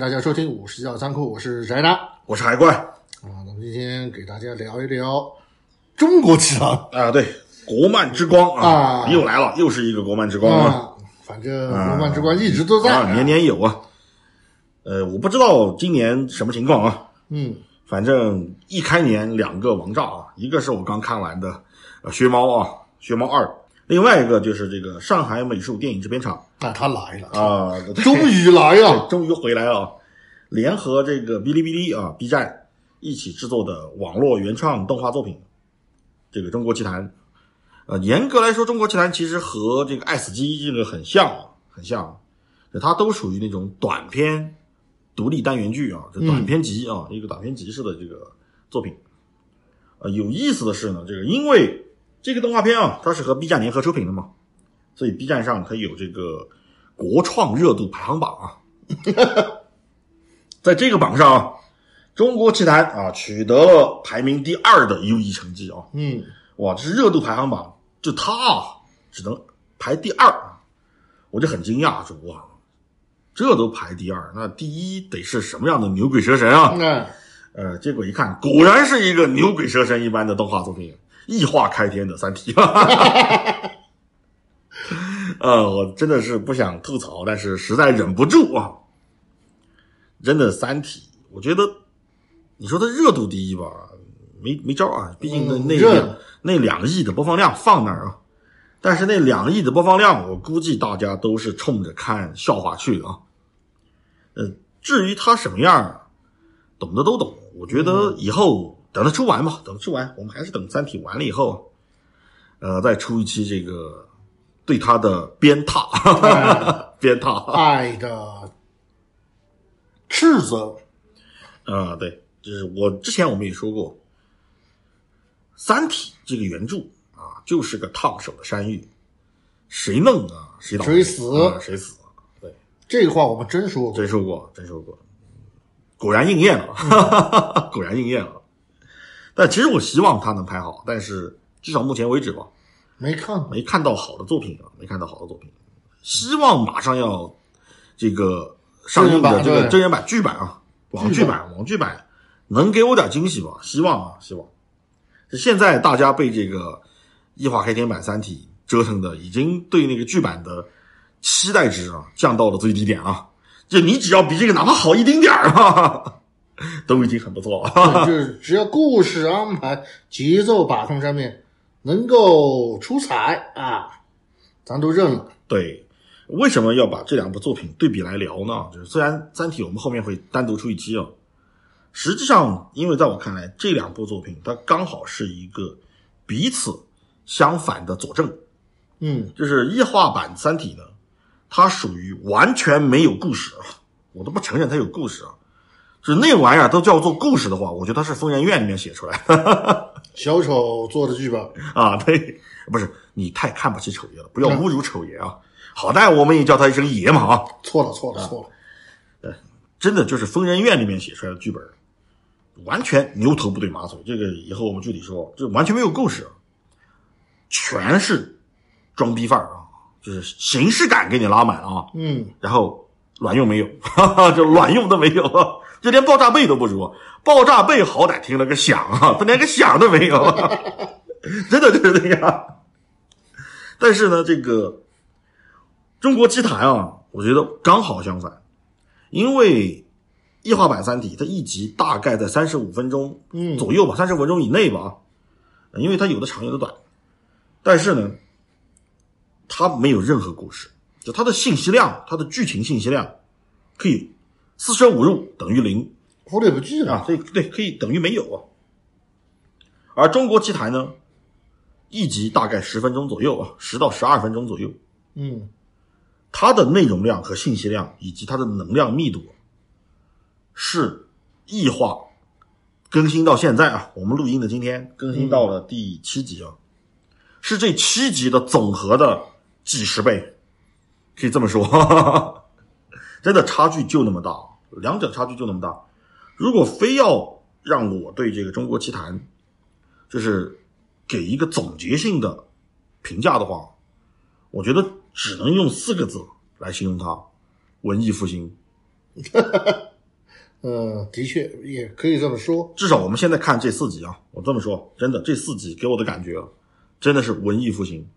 大家收听五十叫仓库，我是宅男。啊。我是海怪。啊那么今天给大家聊一聊中国奇谭啊，对，国漫之光啊，啊。又来了，又是一个国漫之光啊，啊，反正国漫之光一直都在。啊，年年有啊。呃，我不知道今年什么情况啊，嗯。反正一开年两个王炸啊，一个是我刚看完的呃《学猫》啊，《学猫二》，另外一个就是这个上海美术电影制片厂那他来了，啊，终于来了，终于回来了，啊！联合这个哔哩哔哩啊、B 站一起制作的网络原创动画作品，这个《中国奇谭》。呃，严格来说，《中国奇谭》其实和这个《爱死机》这个很像啊，很像，它都属于那种短片独立单元剧啊，这短片集啊，一个短片集式的这个作品。呃，有意思的是呢，这个因为这个动画片啊，它是和 B 站联合出品的嘛，所以 B 站上它有这个国创热度排行榜啊。在这个榜上啊，中国奇谭啊取得了排名第二的优异成绩啊！嗯，哇，这是热度排行榜，就它啊只能排第二啊，我就很惊讶，说哇，这都排第二，那第一得是什么样的牛鬼蛇神啊？那呃，结果一看，果然是一个牛鬼蛇神一般的动画作品，异化开天的《三体》。呃，我真的是不想吐槽，但是实在忍不住啊！真的，《三体》，我觉得你说它热度第一吧，没没招啊，毕竟那那那两亿的播放量放那儿啊。但是那两亿的播放量，我估计大家都是冲着看笑话去的啊。呃，至于它什么样，懂的都懂。我觉得以后等它出完吧，等它出完，我们还是等《三体》完了以后，呃，再出一期这个对它的鞭挞，鞭挞。爱的斥责，啊、对，就是我之前我们也说过，《三体》这个原著啊，就是个烫手的山芋，谁弄啊，谁倒霉谁死啊谁死。对，这个话我们真说过，真说过，真说过，果然应验了，果然应验了。但其实我希望它能拍好，但是至少目前为止吧，没看，没看到好的作品啊，没看到好的作品。希望马上要这个上映的这个真人版剧版啊，网剧版网剧版能给我点惊喜吧？希望啊，希望。现在大家被这个异化黑天版《三体》折腾的，已经对那个剧版的期待值啊降到了最低点啊！就你只要比这个哪怕好一丁点儿啊，都已经很不错了。就是只要故事安排、节奏把控上面能够出彩啊，咱都认了。对，为什么要把这两部作品对比来聊呢？就是虽然《三体》我们后面会单独出一期啊，实际上，因为在我看来，这两部作品它刚好是一个彼此相反的佐证。嗯，就是异化版《三体》呢，它属于完全没有故事啊，我都不承认它有故事啊。就是那玩意儿都叫做故事的话，我觉得它是疯人院里面写出来的 小丑做的剧本，啊。对，不是你太看不起丑爷了，不要侮辱丑爷啊。好歹我们也叫他一声爷嘛啊。错了错了错了，真的就是疯人院里面写出来的剧本，完全牛头不对马嘴。这个以后我们具体说，这完全没有故事，全是装逼范儿啊，就是形式感给你拉满啊，嗯，然后卵用没有，哈哈，就卵用都没有，就连爆炸背都不如。爆炸背好歹听了个响啊，他 连个响都没有，真的就是这样。但是呢，这个中国奇谭啊，我觉得刚好相反，因为异化版《三体》它一集大概在三十五分钟嗯左右吧，三十五分钟以内吧，因为它有的长有的短，但是呢，它没有任何故事，就它的信息量，它的剧情信息量可以四舍五入等于零。忽略不计了。啊，对对，可以等于没有啊。而中国奇谭呢，一集大概十分钟左右啊，十到十二分钟左右，嗯，它的内容量和信息量以及它的能量密度是异化更新到现在啊，我们录音的今天更新到了第七集啊，是这七集的总和的几十倍，可以这么说，真的差距就那么大，两者差距就那么大。如果非要让我对这个中国奇谭，就是给一个总结性的评价的话，我觉得只能用四个字来形容它：文艺复兴。嗯，的确也可以这么说。至少我们现在看这四集啊，我这么说，真的这四集给我的感觉啊，真的是文艺复兴。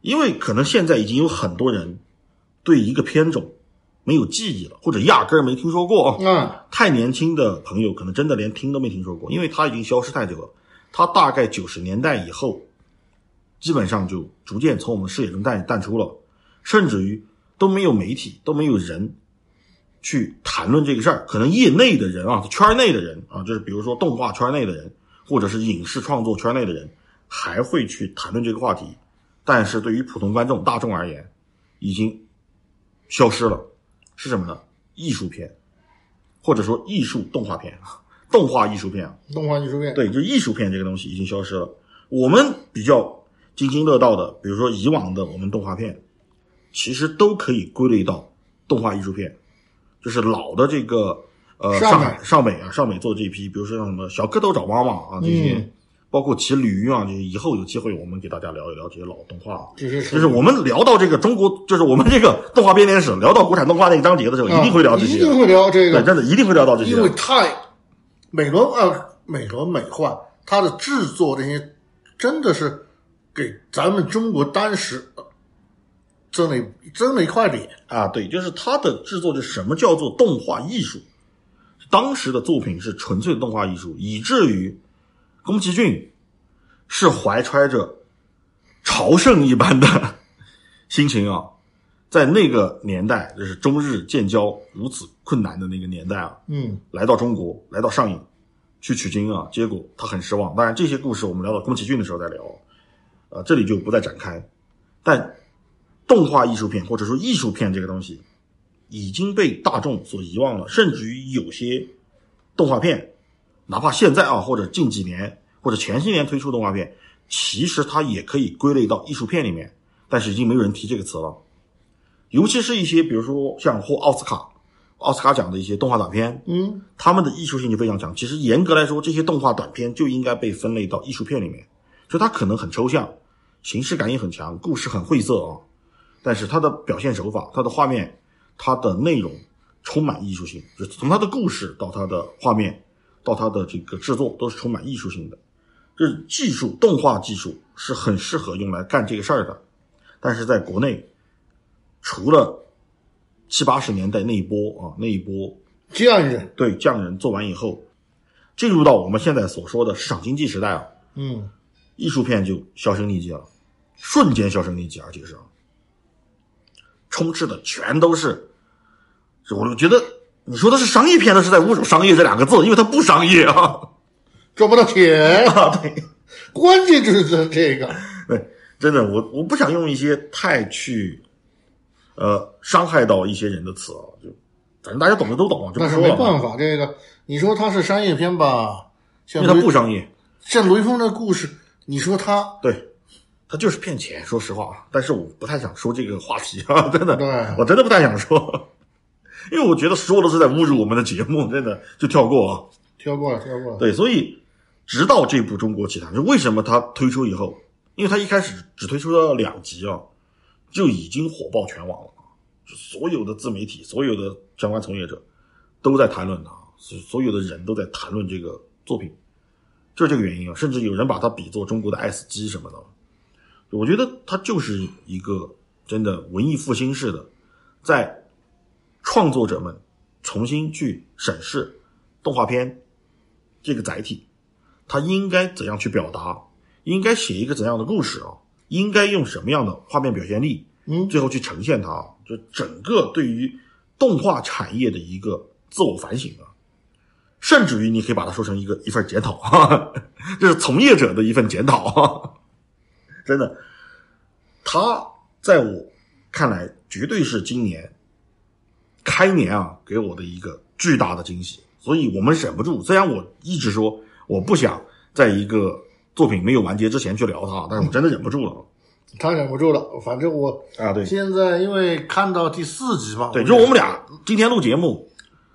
因为可能现在已经有很多人对一个片种没有记忆了，或者压根儿没听说过啊。嗯，太年轻的朋友可能真的连听都没听说过，因为它已经消失太久了。它大概九十年代以后，基本上就逐渐从我们视野中淡淡出了，甚至于都没有媒体，都没有人去谈论这个事儿。可能业内的人啊，圈内的人啊，就是比如说动画圈内的人，或者是影视创作圈内的人，还会去谈论这个话题。但是对于普通观众、大众而言，已经消失了。是什么呢？艺术片，或者说艺术动画片，动画艺术片啊。动画艺术片，对，就艺术片这个东西已经消失了。我们比较津津乐道的，比如说以往的我们动画片，其实都可以归类到动画艺术片，就是老的这个呃上上海上美啊，上美做这一批，比如说像什么小蝌蚪找妈妈啊这些，嗯包括骑驴啊就，以后有机会我们给大家聊一聊这些老动画。就是我们聊到这个中国，就是我们这个动画编年史，聊到国产动画那个章节的时候，一定会聊这些啊一。定会聊这对，个，真的一定会聊到这些。因为太美轮啊，美轮美奂，它的制作这些真的是给咱们中国当时呃争了一争了一块脸。啊，对，就是它的制作，就什么叫做动画艺术？当时的作品是纯粹的动画艺术，以至于宫崎骏是怀揣着朝圣一般的 心情啊，在那个年代，就是中日建交如此困难的那个年代啊，嗯，来到中国，来到上影去取经啊，结果他很失望。当然，这些故事我们聊到宫崎骏的时候再聊，呃，这里就不再展开。但动画艺术片或者说艺术片这个东西已经被大众所遗忘了，甚至于有些动画片，哪怕现在啊，或者近几年或者前些年推出动画片，其实它也可以归类到艺术片里面，但是已经没有人提这个词了。尤其是一些比如说像获奥斯卡、奥斯卡奖的一些动画短片，嗯，他们的艺术性就非常强。其实严格来说，这些动画短片就应该被分类到艺术片里面，就它可能很抽象，形式感也很强，故事很晦涩啊，但是它的表现手法、它的画面、它的内容充满艺术性，就从它的故事到它的画面到它的这个制作都是充满艺术性的。这技术，动画技术是很适合用来干这个事儿的，但是在国内，除了七八十年代那一波啊，那一波匠人，对匠人做完以后，进入到我们现在所说的市场经济时代啊，嗯，艺术片就销声匿迹了，瞬间销声匿迹，而且是啊充斥的全都是，我就觉得你说的是商业片，那是在侮辱商业这两个字，因为它不商业啊。赚不到钱，啊，对关键就是这这个，对，真的，我我不想用一些太去呃伤害到一些人的词啊，就反正大家懂的都懂啊，就那是不说了啊，没办法。这个你说它是商业片吧，像因为它不商业。像雷锋的故事，你说他对，他就是骗钱，说实话啊，但是我不太想说这个话题啊，真的，对我真的不太想说，因为我觉得说的是在侮辱我们的节目，真的就跳过啊。跳过了，跳过了，对，所以直到这部《中国奇谭》，就为什么它推出以后，因为它一开始只推出了两集啊，就已经火爆全网了，就所有的自媒体、所有的相关从业者都在谈论它，所所有的人都在谈论这个作品，就是这个原因啊。甚至有人把它比作中国的 S 机什么的，我觉得它就是一个真的文艺复兴式的，在创作者们重新去审视动画片这个载体，它应该怎样去表达，应该写一个怎样的故事啊，应该用什么样的画面表现力，嗯，最后去呈现它，就整个对于动画产业的一个自我反省啊，甚至于你可以把它说成一个一份检讨，哈哈，这是从业者的一份检讨，哈 哈真的，他在我看来绝对是今年开年啊给我的一个巨大的惊喜，所以我们忍不住，虽然我一直说我不想在一个作品没有完结之前去聊它，但是我真的忍不住了他忍不住了。反正我啊，对。现在因为看到第四集嘛，对，就是我们俩今天录节目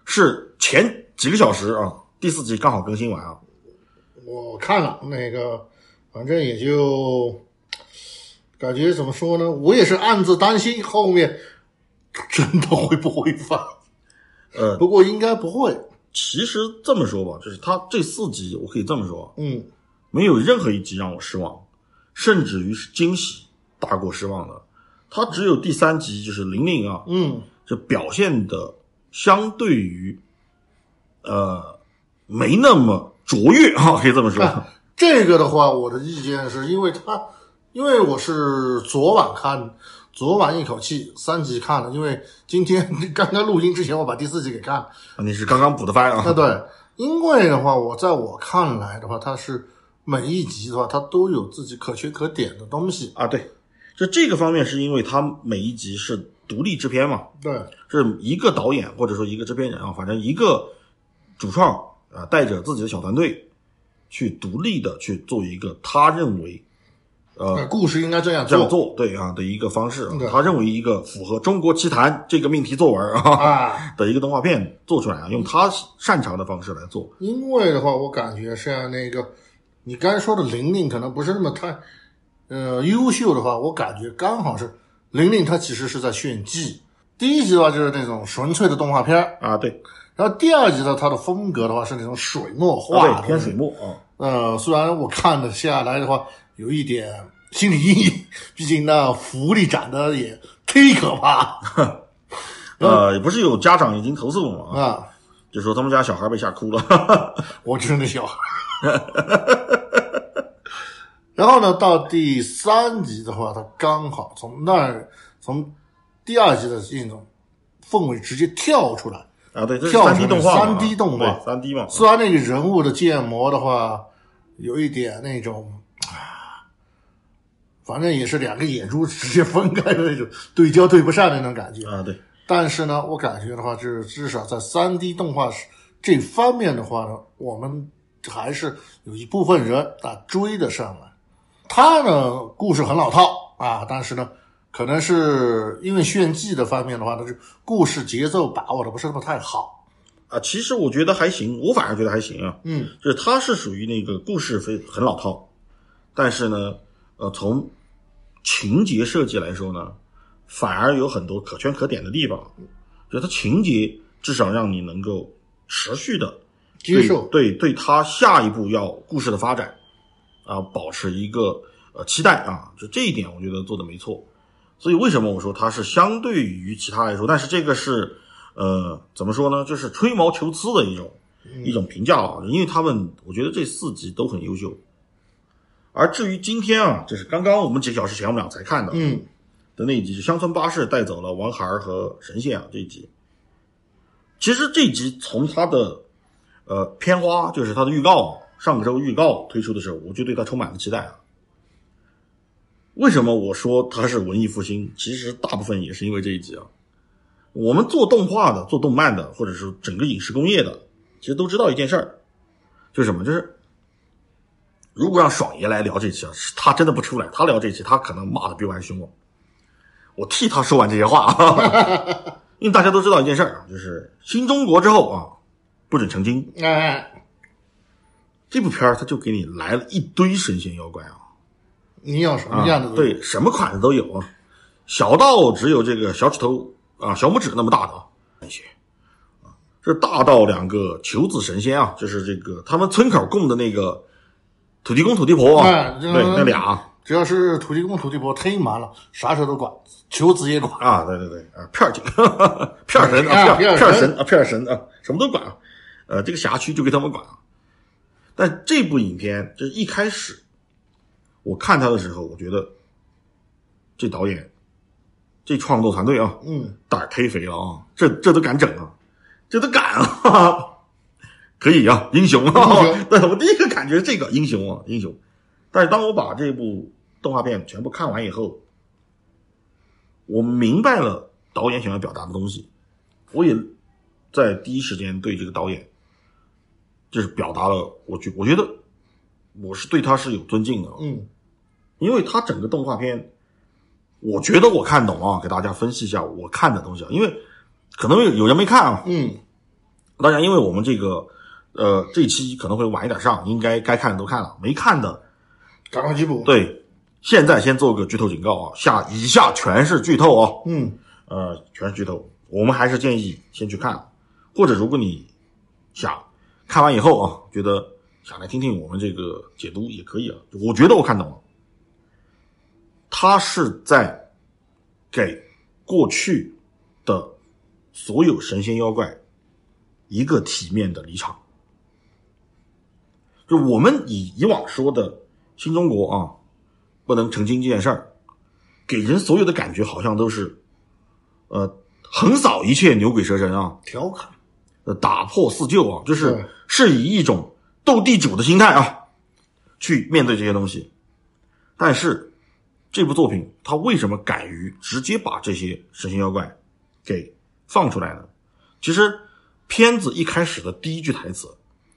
是前几个小时啊，第四集刚好更新完啊。我看了那个，反正也就感觉怎么说呢？我也是暗自担心后面 真的会不会发。呃，不过应该不会。其实这么说吧，就是他这四集，我可以这么说，嗯没有任何一集让我失望，甚至于是惊喜大过失望的。他只有第三集，就是玲玲啊，嗯这表现的相对于呃没那么卓越啊，可以这么说。啊这个的话，我的意见是因为他，因为我是昨晚看，昨晚一口气三集看了，因为今天刚刚录音之前我把第四集给看了。你是刚刚补的番啊？啊，对，因为的话，我在我看来的话，它是每一集的话，它都有自己可圈可点的东西。啊，对，就这个方面是因为它每一集是独立制片嘛，对，是一个导演或者说一个制片人啊，反正一个主创啊，带着自己的小团队去独立的去做一个他认为呃呃故事应该这样这样做做对啊的一个方式他认为一个符合中国奇谭这个命题作文啊啊。的一个动画片做出来啊，用他擅长的方式来做。因为的话，我感觉像那个你刚才说的玲玲，可能不是那么太呃优秀的话，我感觉刚好是玲玲，她其实是在炫技。第一集的话就是那种纯粹的动画片啊，对，然后第二集的，它的风格的话是那种水墨画对，偏水墨啊，呃，虽然我看了下来的话，有一点心理阴影，毕竟那福利长得也忒可怕 呃，不是有家长已经投诉了吗？啊！就说他们家小孩被吓哭了。我就是那小孩。然后呢，到第三集的话，它刚好从那儿从第二集的那种氛围直接跳出来。啊，对，这是跳三 D 动画嘛，3D 动画对，三 D 嘛，虽然那个人物的建模的话，有一点那种啊，反正也是两个眼珠直接分开的那种，对焦对不上的那种感觉。啊，对，但是呢，我感觉的话，就是至少在三 D 动画这方面的话呢，我们还是有一部分人啊追得上来。他呢，故事很老套啊，但是呢，可能是因为炫技的方面的话呢，就故事节奏把握的不是那么太好。啊，其实我觉得还行，我反而觉得还行啊。嗯，就是它是属于那个故事非很老套，但是呢，呃，从情节设计来说呢，反而有很多可圈可点的地方。就它情节至少让你能够持续的接受对对对它下一步要故事的发展啊，保持一个呃期待啊，就这一点我觉得做的没错。所以为什么我说它是相对于其他来说，但是这个是呃怎么说呢？就是吹毛求疵的一种一种评价啊，因为他们我觉得这四集都很优秀。而至于今天啊，就是刚刚我们几个小时前我们俩才看的，嗯，的那一集，就乡村巴士带走了王孩儿和神仙啊这一集。其实这一集从它的呃片花，就是它的预告，上周预告推出的时候，我就对它充满了期待啊。为什么我说它是文艺复兴？其实大部分也是因为这一集啊。我们做动画的、做动漫的，或者是整个影视工业的，其实都知道一件事儿，就是什么？就是如果让爽爷来聊这期啊，他真的不出来，他聊这期，他可能骂的比我还凶哦。我替他说完这些话啊，因为大家都知道一件事儿啊，就是新中国之后啊，不准成精。哎，这部片儿他就给你来了一堆神仙妖怪啊，你要什么啊样的？对，什么款的都有啊，小到只有这个小指头啊、小拇指那么大的啊，那些啊，这大到两个求子神仙啊，就是这个他们村口供的那个土地公、土地婆啊，哎对，那俩啊只要是土地公、土地婆忒满了，啥事都管，求子也管。啊，对对对，啊，片儿警，片儿神啊啊，片片儿神儿神啊，片儿神啊，什么都管啊，呃，这个辖区就给他们管啊。但这部影片就是一开始我看他的时候，我觉得这导演、这创作团队啊，嗯，胆儿忒肥了啊，这这都敢整啊，这都敢啊，可以啊，英雄啊英雄！对我第一个感觉这个英雄啊，英雄。但是当我把这部动画片全部看完以后，我明白了导演想要表达的东西，我也在第一时间对这个导演，就是表达了我觉我觉得我是对他是有尊敬的，嗯，因为他整个动画片，我觉得我看懂啊，给大家分析一下我看的东西啊，因为可能有有人没看啊，嗯，大家因为我们这个呃这期可能会晚一点上，应该该看的都看了，没看的赶快去补。，对，现在先做个剧透警告啊，下以下全是剧透啊，嗯，呃，全是剧透，我们还是建议先去看。或者如果你想看完以后啊，觉得想来听听我们这个解读也可以啊。我觉得我看懂了，他是在给过去的所有神仙妖怪一个体面的离场。就我们以以往说的新中国啊，不能澄清这件事儿，给人所有的感觉好像都是，呃，横扫一切牛鬼蛇神啊，调侃，呃，打破四旧啊，就是是以一种斗地主的心态啊，去面对这些东西。但是这部作品他为什么敢于直接把这些神仙妖怪给放出来呢？其实片子一开始的第一句台词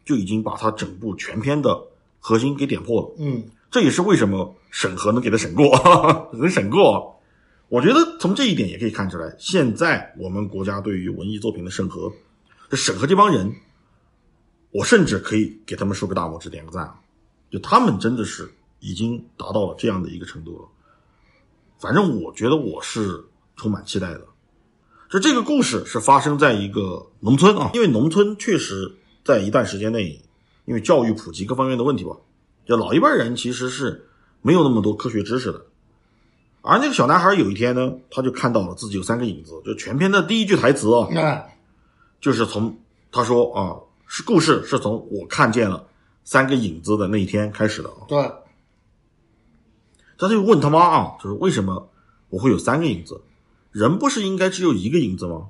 就已经把他整部全片的核心给点破了。嗯，这也是为什么审核能给他审过，能审过。我觉得从这一点也可以看出来，现在我们国家对于文艺作品的审核，这审核这帮人，我甚至可以给他们竖个大拇指，点个赞啊！就他们真的是已经达到了这样的一个程度了。反正我觉得我是充满期待的。就这个故事是发生在一个农村啊，因为农村确实在一段时间内，因为教育普及各方面的问题吧，就老一辈人其实是没有那么多科学知识的。而那个小男孩有一天呢，他就看到了自己有三个影子，就全篇的第一句台词啊，那就是从他说啊，是故事是从我看见了三个影子的那一天开始的啊。对，他就问他妈啊，就是为什么我会有三个影子？人不是应该只有一个影子吗？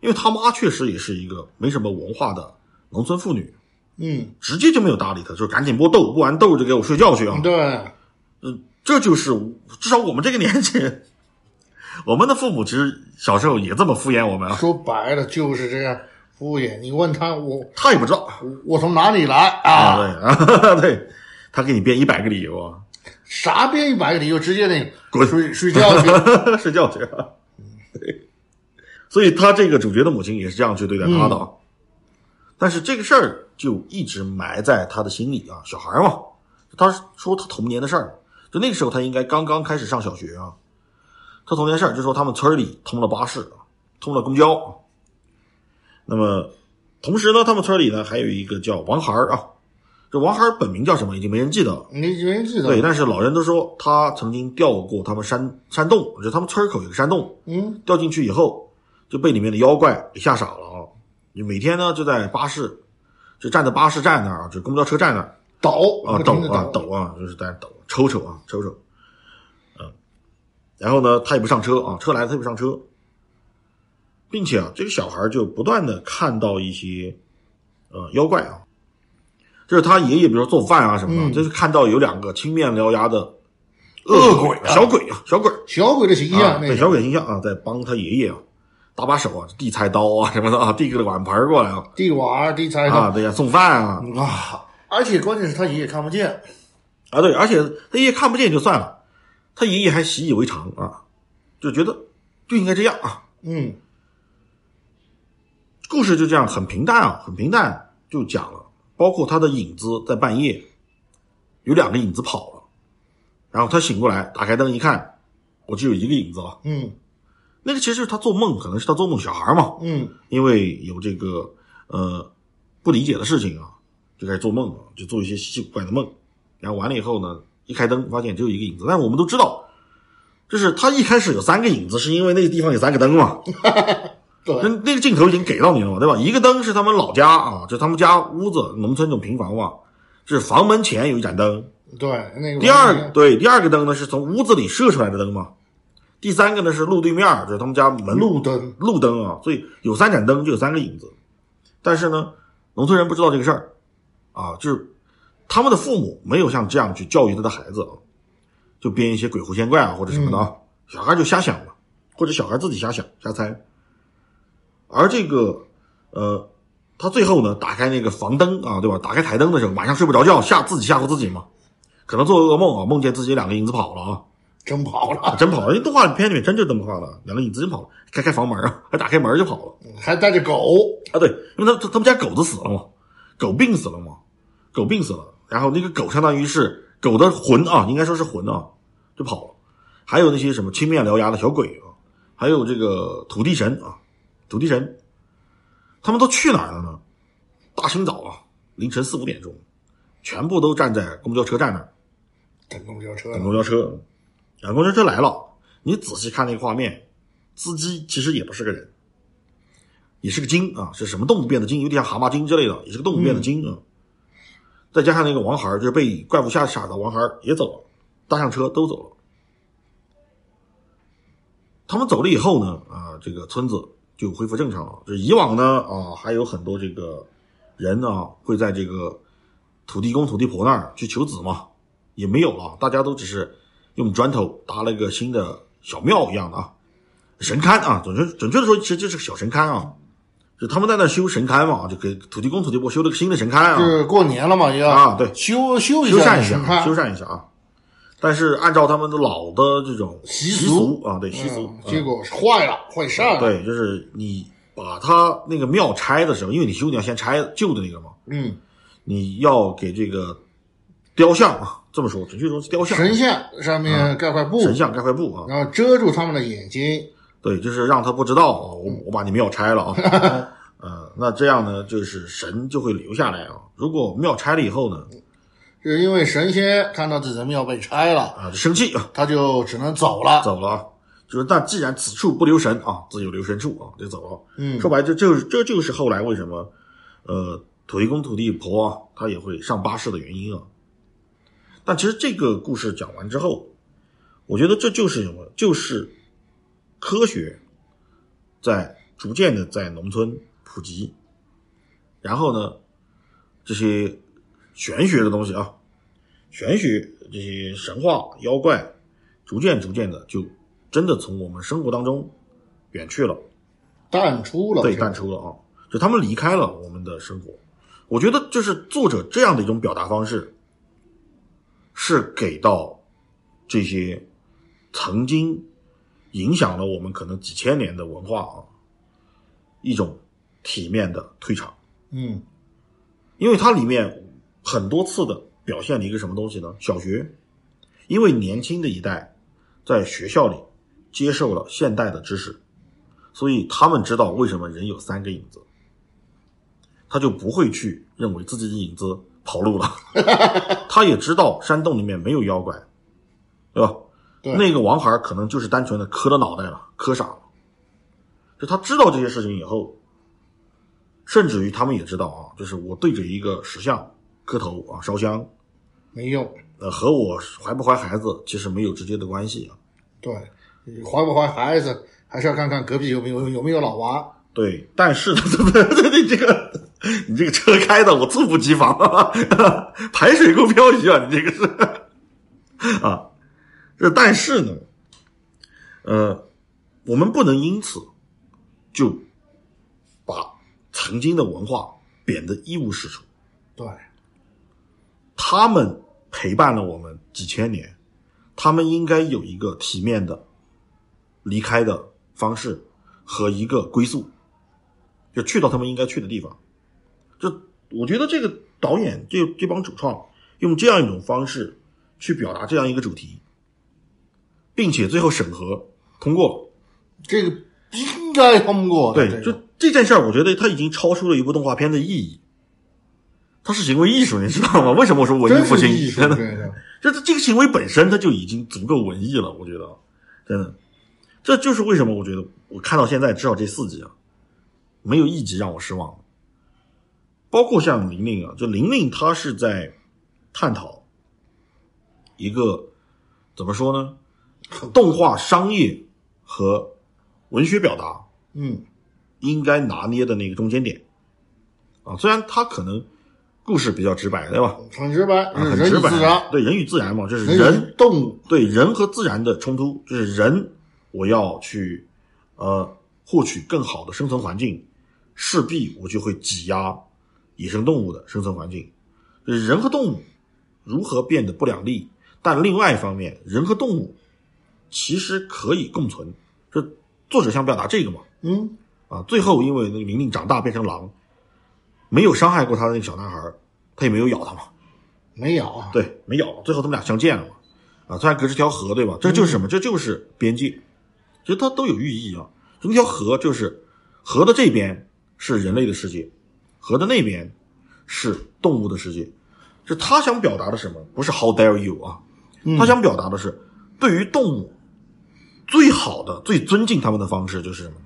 因为他妈确实也是一个没什么文化的农村妇女，嗯，直接就没有搭理他，就赶紧剥豆，剥完豆就给我睡觉去啊。对，嗯这就是至少我们这个年纪，我们的父母其实小时候也这么敷衍我们啊，说白了就是这样敷衍。你问他我他也不知道我从哪里来啊，啊？对啊，对，他给你编一百个理由啊，啥编一百个理由，直接那滚睡睡觉去。睡觉去 所以他这个主角的母亲也是这样去对待他的啊。但是这个事儿就一直埋在他的心里啊，小孩嘛，他说他童年的事儿，就那个时候他应该刚刚开始上小学啊。他童年事儿就说他们村里通了巴士，通了公交啊。那么同时呢，他们村里呢还有一个叫王孩儿啊，这王孩儿本名叫什么已经没人记得了。没没人记得？对，，但是老人都说他曾经掉过他们山山洞，就他们村口有个山洞，嗯，掉进去以后就被里面的妖怪给吓傻了啊！就每天呢就在巴士，就站在巴士站那儿啊，就公交车站那儿抖啊抖啊抖啊，就是在抖抽抽啊抽抽，嗯，然后呢他也不上车啊，车来了他也不上车，并且啊这个小孩就不断的看到一些呃妖怪啊，就是他爷爷比如说做饭啊什么的，嗯。就是看到有两个青面獠牙的恶鬼啊小鬼啊小鬼小鬼的形啊，象，那对小鬼形象啊，在帮他爷爷啊搭把手啊，递菜刀啊什么的啊，递个碗盆过来啊。递碗递菜啊，对呀，送饭啊啊，而且关键是他爷爷看不见，啊，对，而且他爷爷看不见就算了，他爷爷还习以为常啊，就觉得就应该这样啊。嗯，故事就这样很平淡啊，很平淡就讲了，包括他的影子在半夜有两个影子跑了，然后他醒过来打开灯一看，我只有一个影子了。嗯那个其实是他做梦，可能是他做梦小孩嘛，嗯，因为有这个呃不理解的事情啊，就开始做梦了，就做一些稀奇古怪的梦。然后完了以后呢，一开灯发现只有一个影子，但是我们都知道，就是他一开始有三个影子，是因为那个地方有三个灯嘛。那对，那个镜头已经给到你了嘛，对吧？一个灯是他们老家啊，就他们家屋子，农村这种平房嘛，是房门前有一盏灯。对，那个第二对第二个灯呢是从屋子里射出来的灯嘛。第三个呢是路对面，就是他们家门路灯，路灯啊，所以有三盏灯就有三个影子。但是呢，农村人不知道这个事儿啊，就是他们的父母没有像这样去教育他的孩子啊，就编一些鬼狐仙怪啊或者什么的啊，小孩就瞎想了，或者小孩自己瞎想瞎猜。而这个呃，他最后呢打开那个房灯啊，对吧？打开台灯的时候，晚上睡不着觉，吓自己吓唬自己嘛，可能做噩梦啊，梦见自己两个影子跑了啊。真跑了，真跑了，因为动画片里面真就这么画的，两个影子真跑了，开开房门啊，还打开门就跑了还带着狗，啊！对，因为他他他们家狗子死了嘛，狗病死了嘛，狗病死了，然后那个狗相当于是狗的魂啊，应该说是魂啊，就跑了。还有那些什么青面獠牙的小鬼啊，还有这个土地神啊，土地神，他们都去哪儿了呢？大清早啊，凌晨四五点钟，全部都站在公交车站那儿等公交车等公交车。等公交车来了，你仔细看那个画面，司机其实也不是个人，也是个精啊，是什么动物变的精？有点像蛤蟆精之类的，也是个动物变的精啊。再加上那个王孩儿，就是被怪物吓傻的王孩儿也走了，搭上车都走了。他们走了以后呢，啊，这个村子就恢复正常了。就以往呢，啊，还有很多这个人呢会在这个土地公、土地婆那儿去求子嘛，也没有了，大家都只是用砖头搭了一个新的小庙一样的啊，神龛啊，准确准确的说，其实就是个小神龛啊，就他们在那修神龛嘛，就给土地公、土地婆修了个新的神龛啊，是过年了嘛，也要啊对修修一修缮一神下，修，缮一下啊。但是按照他们的老的这种习习俗啊，对习俗，嗯结果是坏了，坏事儿了。，对，就是你把他那个庙拆的时候，因为你修你要先拆旧的那个嘛，嗯，你要给这个雕像啊，这么说，准确说是雕像。神像上面盖块布，神像盖块布啊，然后遮住他们的眼睛。对，就是让他不知道啊，我我把你庙拆了啊，呃，那这样呢，就是神就会留下来啊。如果庙拆了以后呢，是因为神仙看到自己的庙被拆了，啊，就生气啊，他就只能走了。走了啊。就是但既然此处不留神啊，自有留神处啊，就走了。嗯说白了，这这这就是后来为什么呃土地公土地婆啊，他也会上巴士的原因啊。但其实这个故事讲完之后，我觉得这就是什么？就是科学在逐渐的在农村普及，然后呢，这些玄学的东西啊，玄学这些神话妖怪，逐渐逐渐的就真的从我们生活当中远去了。淡出了，对，淡出了啊，就他们离开了我们的生活。我觉得就是作者这样的一种表达方式，是给到这些曾经影响了我们可能几千年的文化啊，一种体面的退场。嗯因为它里面很多次的表现了一个什么东西呢？小学，因为年轻的一代在学校里接受了现代的知识，所以他们知道为什么人有三个影子，他就不会去认为自己的影子跑路了。他也知道山洞里面没有妖怪，对吧？对那个王孩可能就是单纯的磕了脑袋了，磕傻了。就他知道这些事情以后，甚至于他们也知道啊，就是我对着一个石像磕头啊烧香，没用。呃，和我怀不怀孩子其实没有直接的关系啊。对，怀不怀孩子，还是要看看隔壁有没有有没有老娃。对，但是呢，对这个你这个车开的我猝不及防啊，排水沟漂移啊，你这个是啊。这但是呢，呃，我们不能因此就把曾经的文化贬得一无是处。对，他们陪伴了我们几千年，他们应该有一个体面的离开的方式和一个归宿，就去到他们应该去的地方。就我觉得这个导演这这帮主创用这样一种方式去表达这样一个主题，并且最后审核通过。这个应该通过的。对，这个就这件事儿，我觉得它已经超出了一部动画片的意义。它是行为艺术，你知道吗？为什么我说文艺复兴？艺术，真的，对的。这这个行为本身，它就已经足够文艺了。我觉得，真的，这就是为什么我觉得我看到现在至少这四集啊，没有一集让我失望。包括像玲玲啊，就玲玲她是在探讨一个怎么说呢？动画商业和文学表达嗯，应该拿捏的那个中间点啊。虽然它可能故事比较直白，对吧？很直白，啊，很直白对人与自然嘛，就是人人动物。对人和自然的冲突，就是人我要去呃获取更好的生存环境，势必我就会挤压野生动物的生存环境。就是人和动物如何变得不两立，但另外一方面，人和动物其实可以共存。这作者想表达这个嘛，嗯，啊，最后因为那个玲玲长大变成狼，没有伤害过他的那个小男孩，他也没有咬他嘛。没咬啊。对，没咬，最后他们俩相见了嘛，啊，虽然隔着条河，对吧？这就是什么？这就是边界，其实它都有寓意啊。那条河就是河的这边是人类的世界，河的那边是动物的世界。就他想表达的什么？不是 How dare you 啊，他想表达的是，对于动物最好的、最尊敬他们的方式就是什么呢？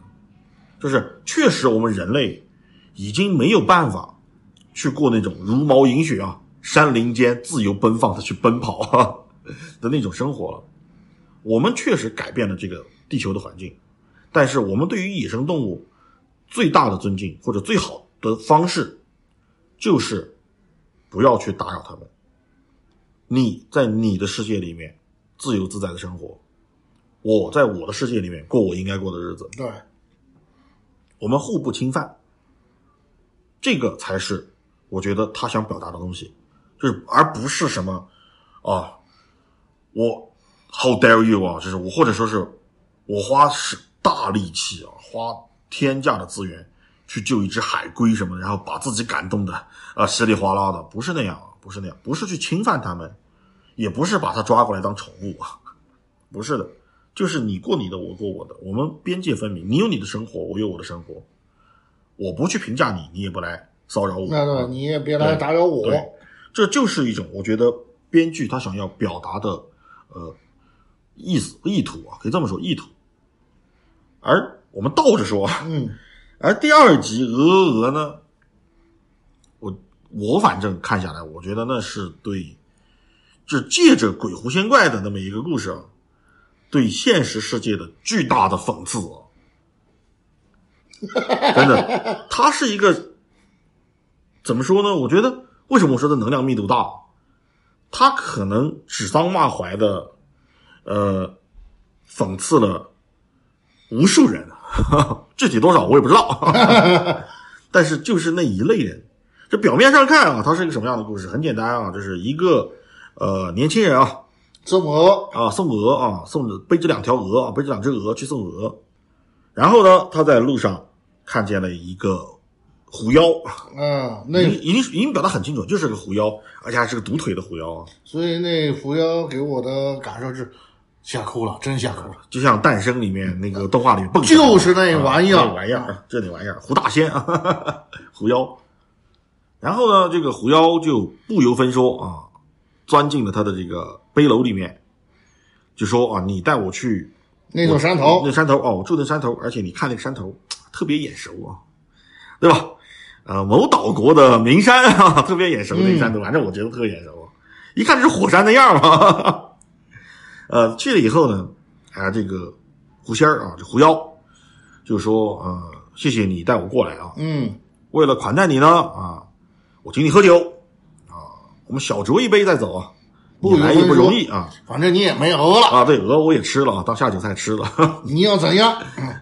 就是确实我们人类已经没有办法去过那种茹毛饮血啊、山林间自由奔放的去奔跑啊 的那种生活了。我们确实改变了这个地球的环境，但是我们对于野生动物最大的尊敬或者最好的方式，就是不要去打扰它们。你在你的世界里面自由自在的生活，我在我的世界里面过我应该过的日子。对，我们互不侵犯，这个才是我觉得他想表达的东西，就是而不是什么啊，我 how dare you 啊，就是我或者说是我花是大力气啊，花天价的资源去救一只海龟什么的，然后把自己感动的啊稀里哗啦的，不是那样，不是那样，不是去侵犯他们，也不是把它抓过来当宠物啊，不是的。就是你过你的，我过我的，我们边界分明。你有你的生活，我有我的生活。我不去评价你，你也不来骚扰我。那对，你也别来打扰我。对，这就是一种我觉得编剧他想要表达的呃意思意图啊，可以这么说意图。而我们倒着说，嗯，而第二集鹅鹅鹅呢，我我反正看下来，我觉得那是对，就借着鬼狐仙怪的那么一个故事啊。对现实世界的巨大的讽刺，真的，他是一个怎么说呢？我觉得为什么我说的能量密度大？他可能指桑骂槐的，呃，讽刺了无数人，具体多少我也不知道，但是就是那一类人。这表面上看啊，它是一个什么样的故事？很简单啊，就是一个呃年轻人啊。送鹅啊，送鹅啊，送着背着两条鹅啊，背着两只鹅去送鹅。然后呢，他在路上看见了一个狐妖，啊，那已经已经表达很清楚，就是个狐妖，而且还是个独腿的狐妖啊。所以那狐妖给我的感受是吓哭了，真吓哭了，就像《诞生》里面那个动画里蹦，就是那玩意儿，那玩意儿，这那玩意儿，狐大仙啊，狐妖。然后呢，这个狐妖就不由分说啊，钻进了他的这个。背篓里面，就说啊，你带我去那座山头，那山头哦，我住那山头，而且你看那个山头特别眼熟啊，对吧？呃，某岛国的名山啊，特别眼熟那山头，反正我觉得特眼熟，一看就是火山那样嘛。呃，去了以后呢，啊，这个狐仙儿啊，这狐妖就说，呃，谢谢你带我过来啊，嗯，为了款待你呢，啊，我请你喝酒啊，我们小酌一杯再走啊。不来也不容易啊，反正你也没鹅了啊。对，鹅我也吃了啊，当下酒菜吃了。你要怎样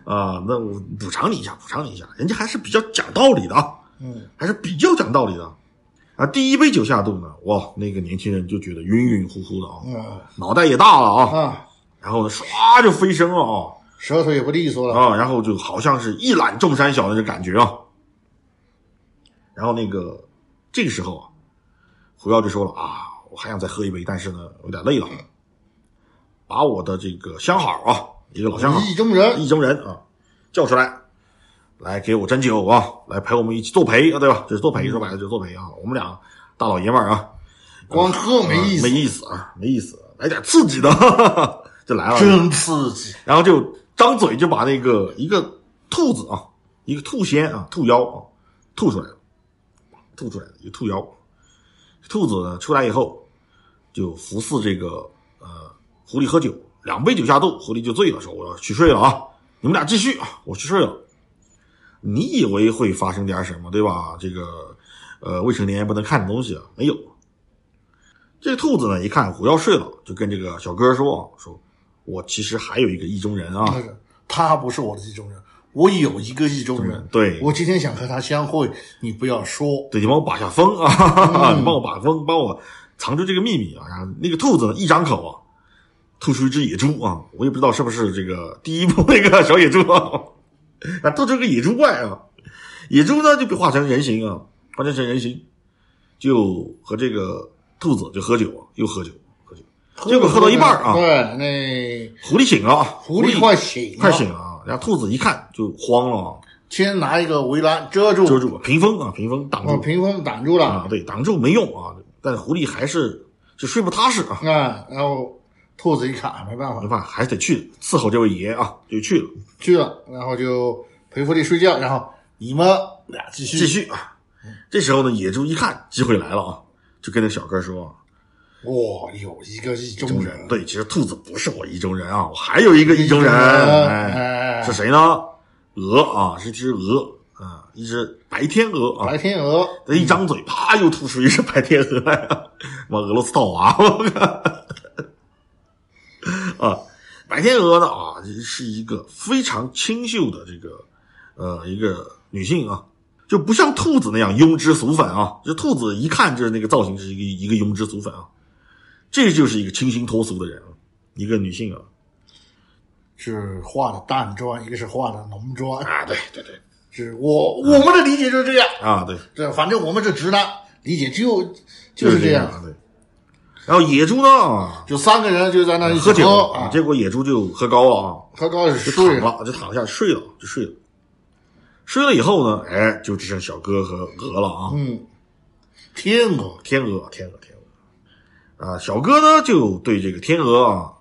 啊？那我补偿你一下，补偿你一下。人家还是比较讲道理的啊，嗯，还是比较讲道理的啊。第一杯酒下肚呢，哇，那个年轻人就觉得晕晕乎乎的啊，脑袋也大了啊，然后呢，唰就飞升了啊，舌头也不利索了啊，然后就好像是一览众山小的这感觉啊。然后那个这个时候啊，狐妖就说了啊。我还想再喝一杯，但是呢，有点累了。把我的这个相好啊，一个老相好，意中人，意中人啊，叫出来，来给我斟酒啊，来陪我们一起作陪啊，对吧？就是作陪，说白了就是作陪啊。我们俩大老爷们儿啊，光喝没意思，没意思啊，没意思，来点刺激的，哈 哈就来了，真刺激。然后就张嘴就把那个一个兔子啊，一个兔仙啊，兔妖啊，吐出来了，吐出来了一个兔妖，兔子出来以后。就服侍这个呃狐狸喝酒，两杯酒下肚，狐狸就醉了，说我要去睡了啊，你们俩继续啊，我去睡了。你以为会发生点什么对吧？这个呃未成年人不能看的东西啊，没有。这个兔子呢，一看狐要睡了，就跟这个小哥说：“说我其实还有一个意中人啊，他不是我的意中人，我有一个意中人，对我今天想和他相会，你不要说，对你帮我把下风啊，你帮我把风，帮我。”藏着这个秘密啊，然后那个兔子呢，一张口啊，吐出一只野猪啊，我也不知道是不是这个第一部那个小野猪啊，啊，吐出个野猪怪啊，野猪呢就被化成人形啊，化成成人形，就和这个兔子就喝酒啊，又喝酒喝酒，结果喝到一半啊，对，那狐狸醒了，狐狸快醒，快醒了，然后兔子一看就慌了，先拿一个围栏遮住，遮住屏风啊，屏风挡住。把屏风挡住了。啊，对，挡住没用啊，但是狐狸还是就睡不踏实啊，啊，然后兔子一看没办法没办法，还是得去伺候这位爷啊，就去了，去了，然后就陪狐狸睡觉，然后你们俩继续继续啊。这时候呢，野猪一看机会来了啊，就跟那小哥说。哇，有一个意中人，对，其实兔子不是我意中人啊，我还有一个意中人，哎，是谁呢？鹅啊，是只鹅啊，一只白天鹅啊，白天鹅，这一张嘴，啪，又吐出一只白天鹅来，妈俄罗斯套娃，啊，白天鹅呢啊，是一个非常清秀的这个呃一个女性啊，就不像兔子那样庸脂俗粉啊，这兔子一看就是那个造型是一个一个庸脂俗粉啊。这就是一个清新脱俗的人，一个女性啊，是化的淡妆，一个是化的浓妆啊，对对对，是我我们的理解就是这样啊，对，这反正我们是直男，理解就就是这样，对。然后野猪呢，就三个人就在那里喝酒啊，结果野猪就喝高了啊，喝高就躺了，就躺下睡了，就睡了。睡了以后呢，哎，就只剩小哥和鹅了啊，嗯，天鹅，天鹅，天鹅，天鹅。啊，小哥呢就对这个天鹅啊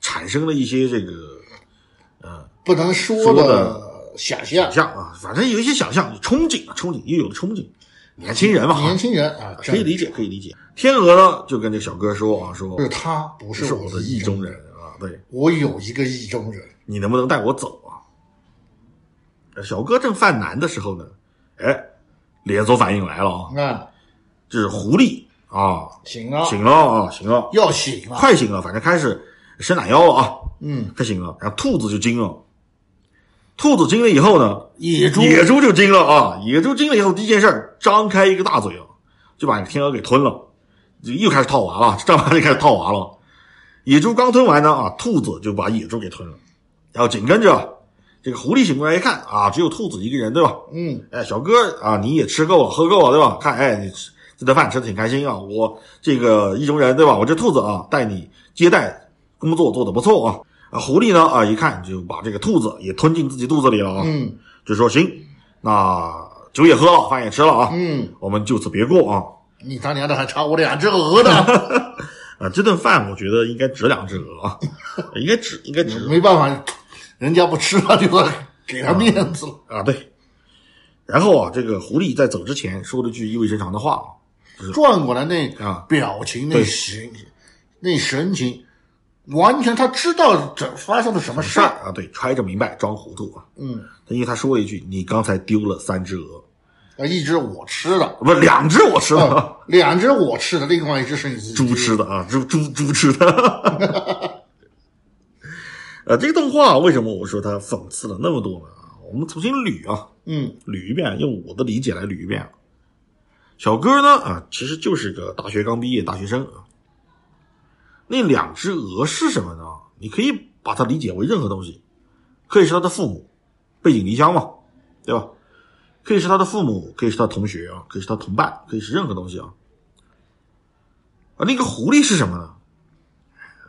产生了一些这个呃不能说的想象。想象啊，反正有一些想象，憧憬啊，憧憬又有了憧憬，年轻人嘛，年轻人啊，可以理解，可以理解。天鹅呢就跟这小哥说啊，说是他不是我的意中人啊，对。我有一个意中人，你能不能带我走啊？小哥正犯难的时候呢，哎，连锁反应来了啊，啊，这是狐狸。啊，醒了，醒了啊，醒了，要醒了，快醒了，反正开始伸懒腰了啊，嗯，快醒了。然后兔子就惊了，兔子惊了以后呢，野猪野猪就惊了啊，野猪惊了以后第一件事张开一个大嘴啊，就把天鹅给吞了，又开始套娃了，张完就开始套娃了。野猪刚吞完呢啊，兔子就把野猪给吞了，然后紧跟着这个狐狸醒过来一看啊，只有兔子一个人对吧？嗯，哎，小哥啊，你也吃够了，喝够了对吧？看，哎，你吃。这顿饭吃的挺开心啊！我这个意中人对吧？我这兔子啊，带你接待工作做的不错啊！啊，狐狸呢啊，一看就把这个兔子也吞进自己肚子里了啊！嗯，就说行，那酒也喝了，饭也吃了啊！嗯，我们就此别过啊！你他娘的还差我两只鹅呢！啊，这顿饭我觉得应该值两只鹅啊，应该值，应该值。没办法，人家不吃了，就说给他面子了啊！对。然后啊，这个狐狸在走之前说了句意味深长的话啊。转过来那啊表情那神那神情，完全他知道这发生了什么事儿啊！对，揣着明白装糊涂啊！嗯，因为他说了一句：“你刚才丢了三只鹅，啊，一只我吃的，不是两只我吃的，两只我吃的，另外一只是你猪吃的啊，猪猪猪吃的。呃，这个动画为什么我说它讽刺了那么多呢？我们重新捋啊，嗯，捋一遍，用我的理解来捋一遍。小哥呢啊，其实就是个大学刚毕业大学生啊。那两只鹅是什么呢？你可以把它理解为任何东西，可以是他的父母，背井离乡嘛，对吧？可以是他的父母，可以是他同学啊，可以是他同伴，可以是任何东西啊。啊，那个狐狸是什么呢？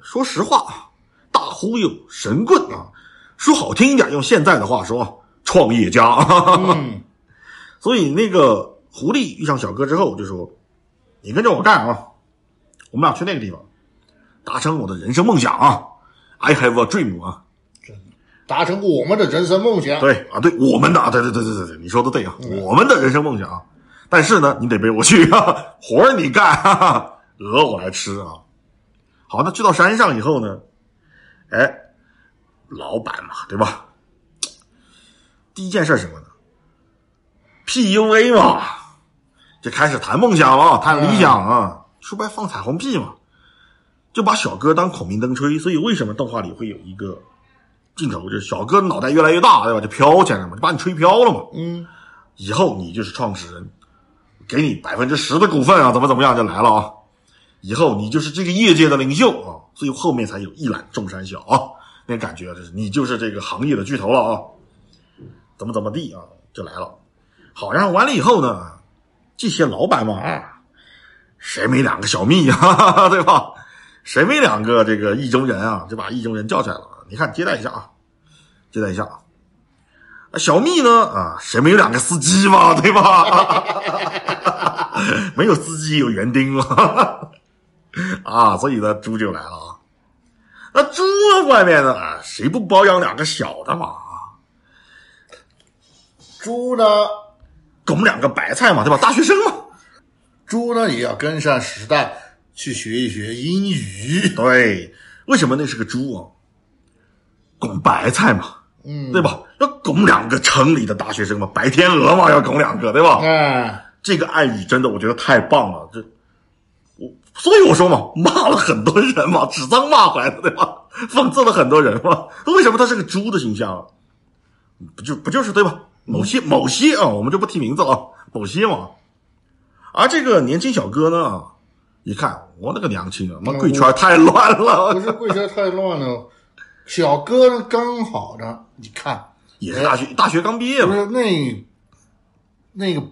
说实话，大忽悠、神棍啊，说好听一点，用现在的话说，创业家。嗯，所以那个。狐狸遇上小哥之后就说：“你跟着我干啊，我们俩去那个地方，达成我的人生梦想啊！I have a dream 啊，达成我们的人生梦想。对啊，对我们的，对对对对对对，你说的对啊，我们的人生梦想。但是呢，你得背我去啊，活儿你干，鹅我来吃啊。好，那去到山上以后呢，哎，老板嘛，对吧？第一件事什么呢？PUA 嘛。”就开始谈梦想了，谈理想啊，说白放彩虹屁嘛，就把小哥当孔明灯吹。所以为什么动画里会有一个镜头，就是小哥脑袋越来越大，对吧？就飘起来了嘛，就把你吹飘了嘛。嗯，以后你就是创始人，给你百分之十的股份啊，怎么怎么样就来了啊。以后你就是这个业界的领袖啊，所以后面才有一览众山小啊，那感觉就是你就是这个行业的巨头了啊，怎么怎么地啊，就来了。好，然后完了以后呢？这些老板嘛，啊，谁没两个小蜜呀，对吧？谁没两个这个意中人啊？就把意中人叫出来了。你看，接待一下啊，接待一下啊。小蜜呢啊，谁没有两个司机嘛，对吧？没有司机有园丁嘛，啊，所以呢，猪就来了啊。那猪外面呢，谁不包养两个小的嘛？猪呢，拱两个白菜嘛，对吧？大学生嘛，猪呢也要跟上时代，去学一学英语。对，为什么那是个猪啊？拱白菜嘛，嗯，对吧？要拱两个城里的大学生嘛，白天鹅嘛，要拱两个，对吧？哎，这个暗语真的，我觉得太棒了。这我所以我说嘛，骂了很多人嘛，指桑骂槐的，对吧？讽刺了很多人嘛。为什么他是个猪的形象啊？不就不就是对吧？某些某些啊，我们就不提名字了，某些嘛。而这个年轻小哥呢，一看我那个娘亲啊，妈贵圈太乱了，不是贵圈太乱了，小哥刚好的，你看，也是大学大学刚毕业嘛，不是那那个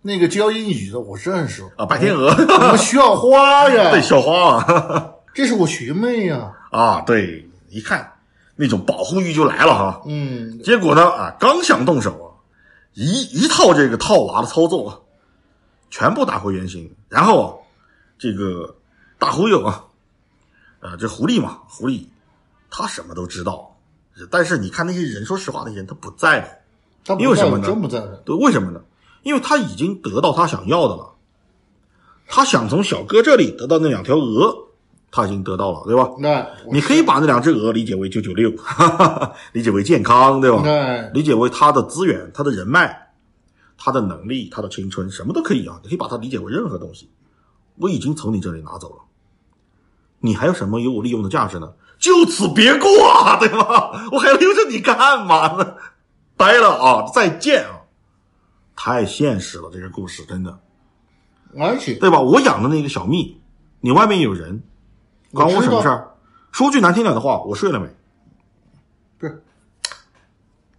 那个教英语的我认识啊，白天鹅，我们校花呀，对，校花啊，这是我学妹呀，啊，对，一看那种保护欲就来了哈。嗯，结果呢，啊，刚想动手啊，一一套这个套娃的操作啊，全部打回原形。然后啊，这个大忽悠啊，啊，这狐狸嘛，狐狸他什么都知道，但是你看那些人，说实话，那些人他不在乎。他不因为什么呢在乎真不在乎，对，为什么呢？因为他已经得到他想要的了，他想从小哥这里得到那两条鹅，他已经得到了，对吧？那你可以把那两只鹅理解为九九六，理解为健康，对吧？那理解为他的资源、他的人脉、他的能力、他的青春，什么都可以啊。你可以把它理解为任何东西。我已经从你这里拿走了，你还有什么有我利用的价值呢？就此别过啊，对吧？我还留着你干嘛呢？呆了啊，再见啊！太现实了，这个故事真的，而且对吧？我养的那个小蜜，你外面有人，关我什么事儿？说句难听点的话，我睡了没？不是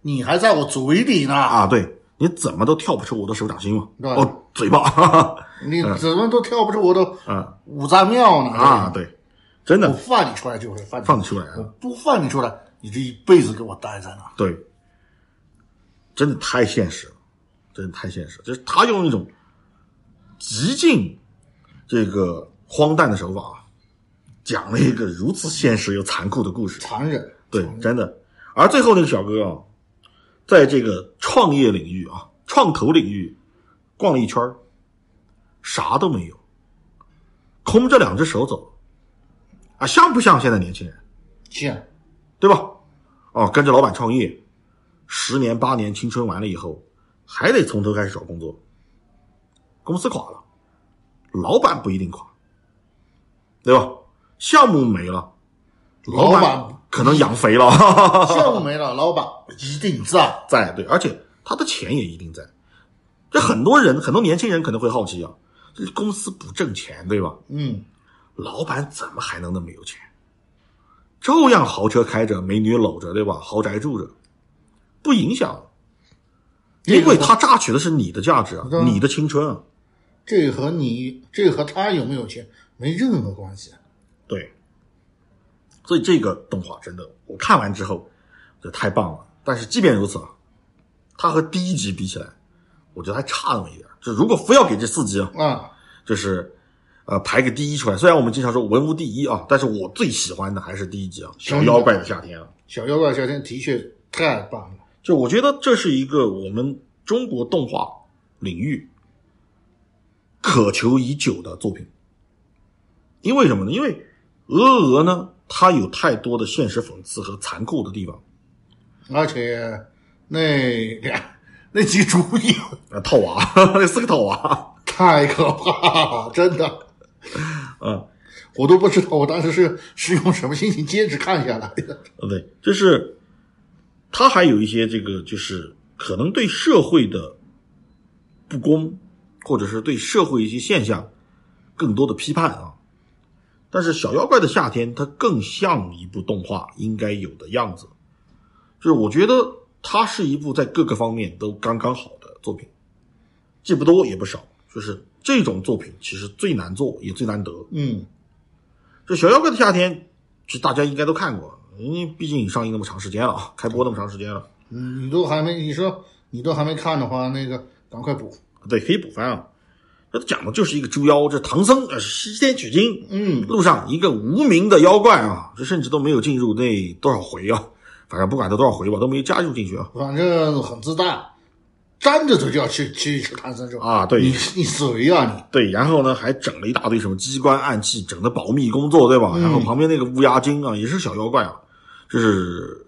你还在我嘴里呢，啊，对，你怎么都跳不出我的手掌心嘛？哦，嘴巴，哈 哈你怎么都跳不出我的 啊。五脏庙呢？啊，对，真的。我放你出来就会放你放你出来我啊，不放你出来，你这一辈子给我待在那。对，真的太现实了，真的太现实，就是他用一种极尽这个荒诞的手法，讲了一个如此现实又残酷的故事。残忍，对，真的。而最后那个小哥啊，在这个创业领域啊、创投领域逛了一圈儿啥都没有，空着两只手走，啊，像不像现在年轻人？像，对吧？哦，跟着老板创业，十年八年青春完了以后，还得从头开始找工作，公司垮了，老板不一定垮，对吧？项目没了，老板板可能养肥了。项目没了，老板一定在。在对，而且他的钱也一定在。这很多人，很多年轻人可能会好奇啊，这公司不挣钱，对吧？嗯，老板怎么还能那么有钱？照样豪车开着，美女搂着，对吧？豪宅住着，不影响，因为他榨取的是你的价值啊对，你的青春啊。这和你，这和他有没有钱没任何关系。对，所以这个动画真的，我看完之后，这太棒了。但是即便如此啊，它和第一集比起来，我觉得还差那么一点。就如果非要给这四集啊，啊，就是呃排个第一出来。虽然我们经常说文无第一啊，但是我最喜欢的还是第一集啊，《小妖怪的夏天》啊。小妖怪的夏天的确太棒了。就我觉得这是一个我们中国动画领域渴求已久的作品。因为什么呢？因为鹅鹅呢，它有太多的现实讽刺和残酷的地方。而且那俩那几主意啊，套娃，那四个套娃，太可怕了，真的，嗯，我都不知道我当时是是用什么心情坚持看下来的。呃，对，就是他还有一些这个，就是可能对社会的不公，或者是对社会一些现象更多的批判啊。但是《小妖怪的夏天》它更像一部动画应该有的样子，就是我觉得它是一部在各个方面都刚刚好的作品，既不多也不少。就是这种作品其实最难做也最难得。嗯，这《小妖怪的夏天》，其实大家应该都看过，因为毕竟上映那么长时间了啊，开播那么长时间了。嗯，你都还没，你说你都还没看的话，那个赶快补。对，可以补番啊。这讲的就是一个猪妖，这唐僧呃西天取经，嗯，路上一个无名的妖怪啊，这甚至都没有进入那多少回啊，反正不管他多少回吧，都没有加入进去啊。反正很自大，沾着嘴就要去去吃唐僧肉啊对你你谁啊、你？对，然后呢还整了一大堆什么机关暗器，整的保密工作，对吧？然后旁边那个乌鸦精啊，也是小妖怪啊，就是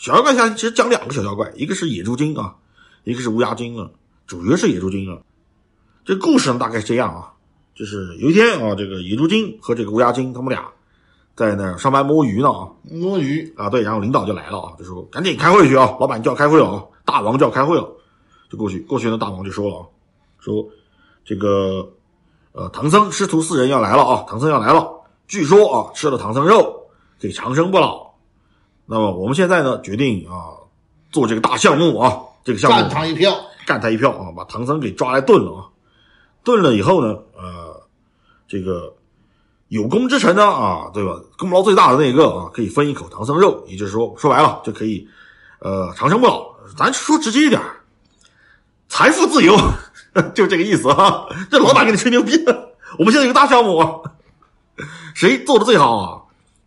小妖怪下其实讲两个小妖怪，一个是野猪精啊，一个是乌鸦精啊，主角是野猪精啊。这故事呢大概是这样啊，就是有一天啊，这个野猪精和这个乌鸦精他们俩在那儿上班摸鱼呢啊摸鱼，啊，对，然后领导就来了啊，就说赶紧开会去啊，老板就要开会了啊，大王就要开会了，就过去过去呢，大王就说了啊，说这个呃唐僧师徒四人要来了啊，唐僧要来了，据说啊吃了唐僧肉可以长生不老，那么我们现在呢决定啊做这个大项目啊，这个项目干他一票。干他一票啊，把唐僧给抓来炖了啊。炖了以后呢，呃，这个有功之臣呢啊，对吧？功劳最大的那个啊，可以分一口唐僧肉，也就是说，说白了就可以呃长生不老。咱说直接一点，财富自由，就这个意思啊。这老板给你吹牛逼，我们现在有个大项目啊，谁做的最好啊？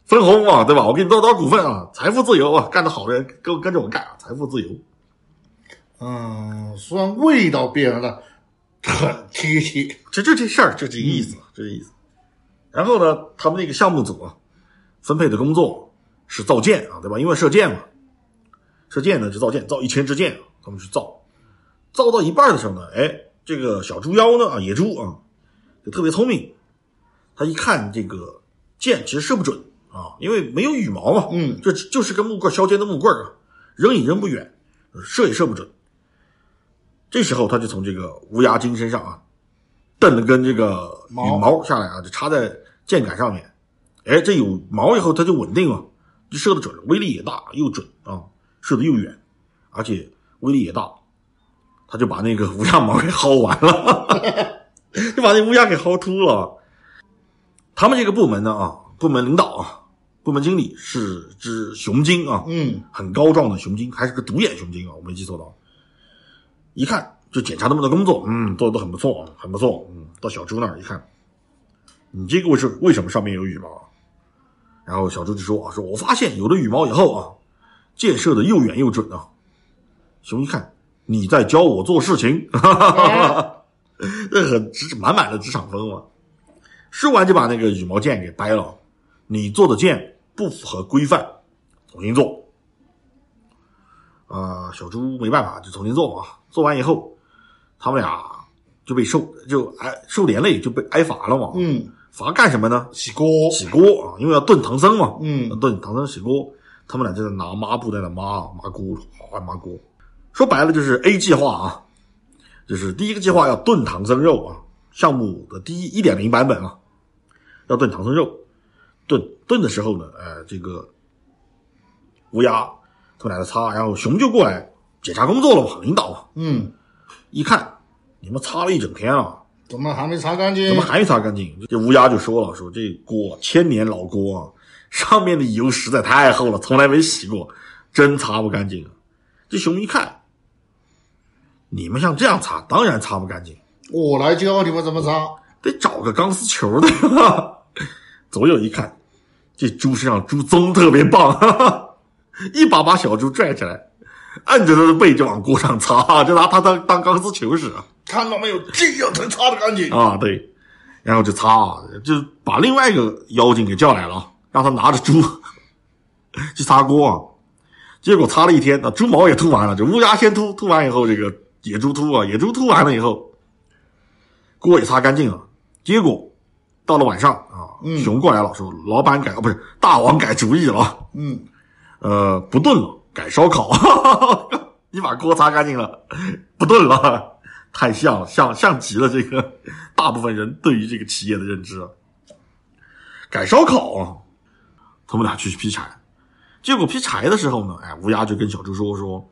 分红啊，对吧？我给你多少多少股份啊，财富自由啊，干得好的人跟跟着我干啊，财富自由。嗯，虽然味道变了，很贴切。这就这事儿，就这个意思，就这意思。然后呢，他们那个项目组啊，分配的工作是造箭啊，对吧？因为射箭嘛，射箭呢就造箭，造一千支箭，他们去造。造到一半的时候呢，哎，这个小猪妖呢啊，野猪啊，就特别聪明，他一看这个箭其实射不准啊，因为没有羽毛嘛，嗯这就是根木棍削尖的木棍啊，扔也扔不远，射也射不准。这时候他就从这个乌鸦精身上啊，蹬了根这个羽毛毛下来啊，就插在箭杆上面。哎，这有毛以后它就稳定了，就射得准，威力也大又准啊，射得又远，而且威力也大。他就把那个乌鸦毛给薅完了，就把那乌鸦给薅秃了。他们这个部门呢啊，部门领导啊，部门经理是只雄精啊，嗯，很高壮的雄精，还是个独眼雄精啊，我没记错的话。一看就检查他们的工作，嗯，做的都很不错，很不错。嗯，到小猪那儿一看，你这个位置为什么上面有羽毛啊？然后小猪就说啊，说我发现有了羽毛以后啊，箭射的又远又准啊。熊一看你在教我做事情，哈哈哈哈这很职满满的职场风嘛。说完就把那个羽毛箭给掰了，你做的箭不符合规范，重新做。啊、小猪没办法，就重新做嘛。做完以后，他们俩就被受就挨受连累，就被挨罚了嘛。嗯，罚干什么呢？洗锅。洗锅啊，因为要炖唐僧嘛。嗯炖唐僧洗锅，他们俩就在拿抹布在那抹抹锅，哗抹锅。说白了就是 A 计划啊，就是第一个计划要炖唐僧肉啊，项目的第一一点零版本啊，要炖唐僧肉。炖炖的时候呢，呃，这个乌鸦他们俩在擦，然后熊就过来检查工作了嘛，领导啊，嗯，一看你们擦了一整天啊。怎么还没擦干净？怎么还没擦干净？这乌鸦就说了，说这锅千年老锅啊，上面的油实在太厚了，从来没洗过，真擦不干净啊。这熊一看，你们像这样擦，当然擦不干净，我来教你们怎么擦。得找个钢丝球的。左右一看，这猪身上猪鬃特别棒，一把把小猪拽起来，按着他的背就往锅上擦，就拿他当当钢丝球使啊。看到没有，这样才擦的干净。啊，对，然后就擦，就把另外一个妖精给叫来了，让他拿着猪 去擦锅啊。结果擦了一天，那猪毛也秃完了，这乌鸦先秃，秃完以后，这个野猪秃啊，野猪秃完了以后，锅也擦干净了。结果到了晚上啊，熊过来了，说老板改，哦不是大王改主意了，嗯，呃，不炖了，改烧烤。你把锅擦干净了，不炖了，太像了，像像极了这个大部分人对于这个企业的认知。啊。改烧烤啊，他们俩去劈柴，结果劈柴的时候呢，哎，乌鸦就跟小猪说说，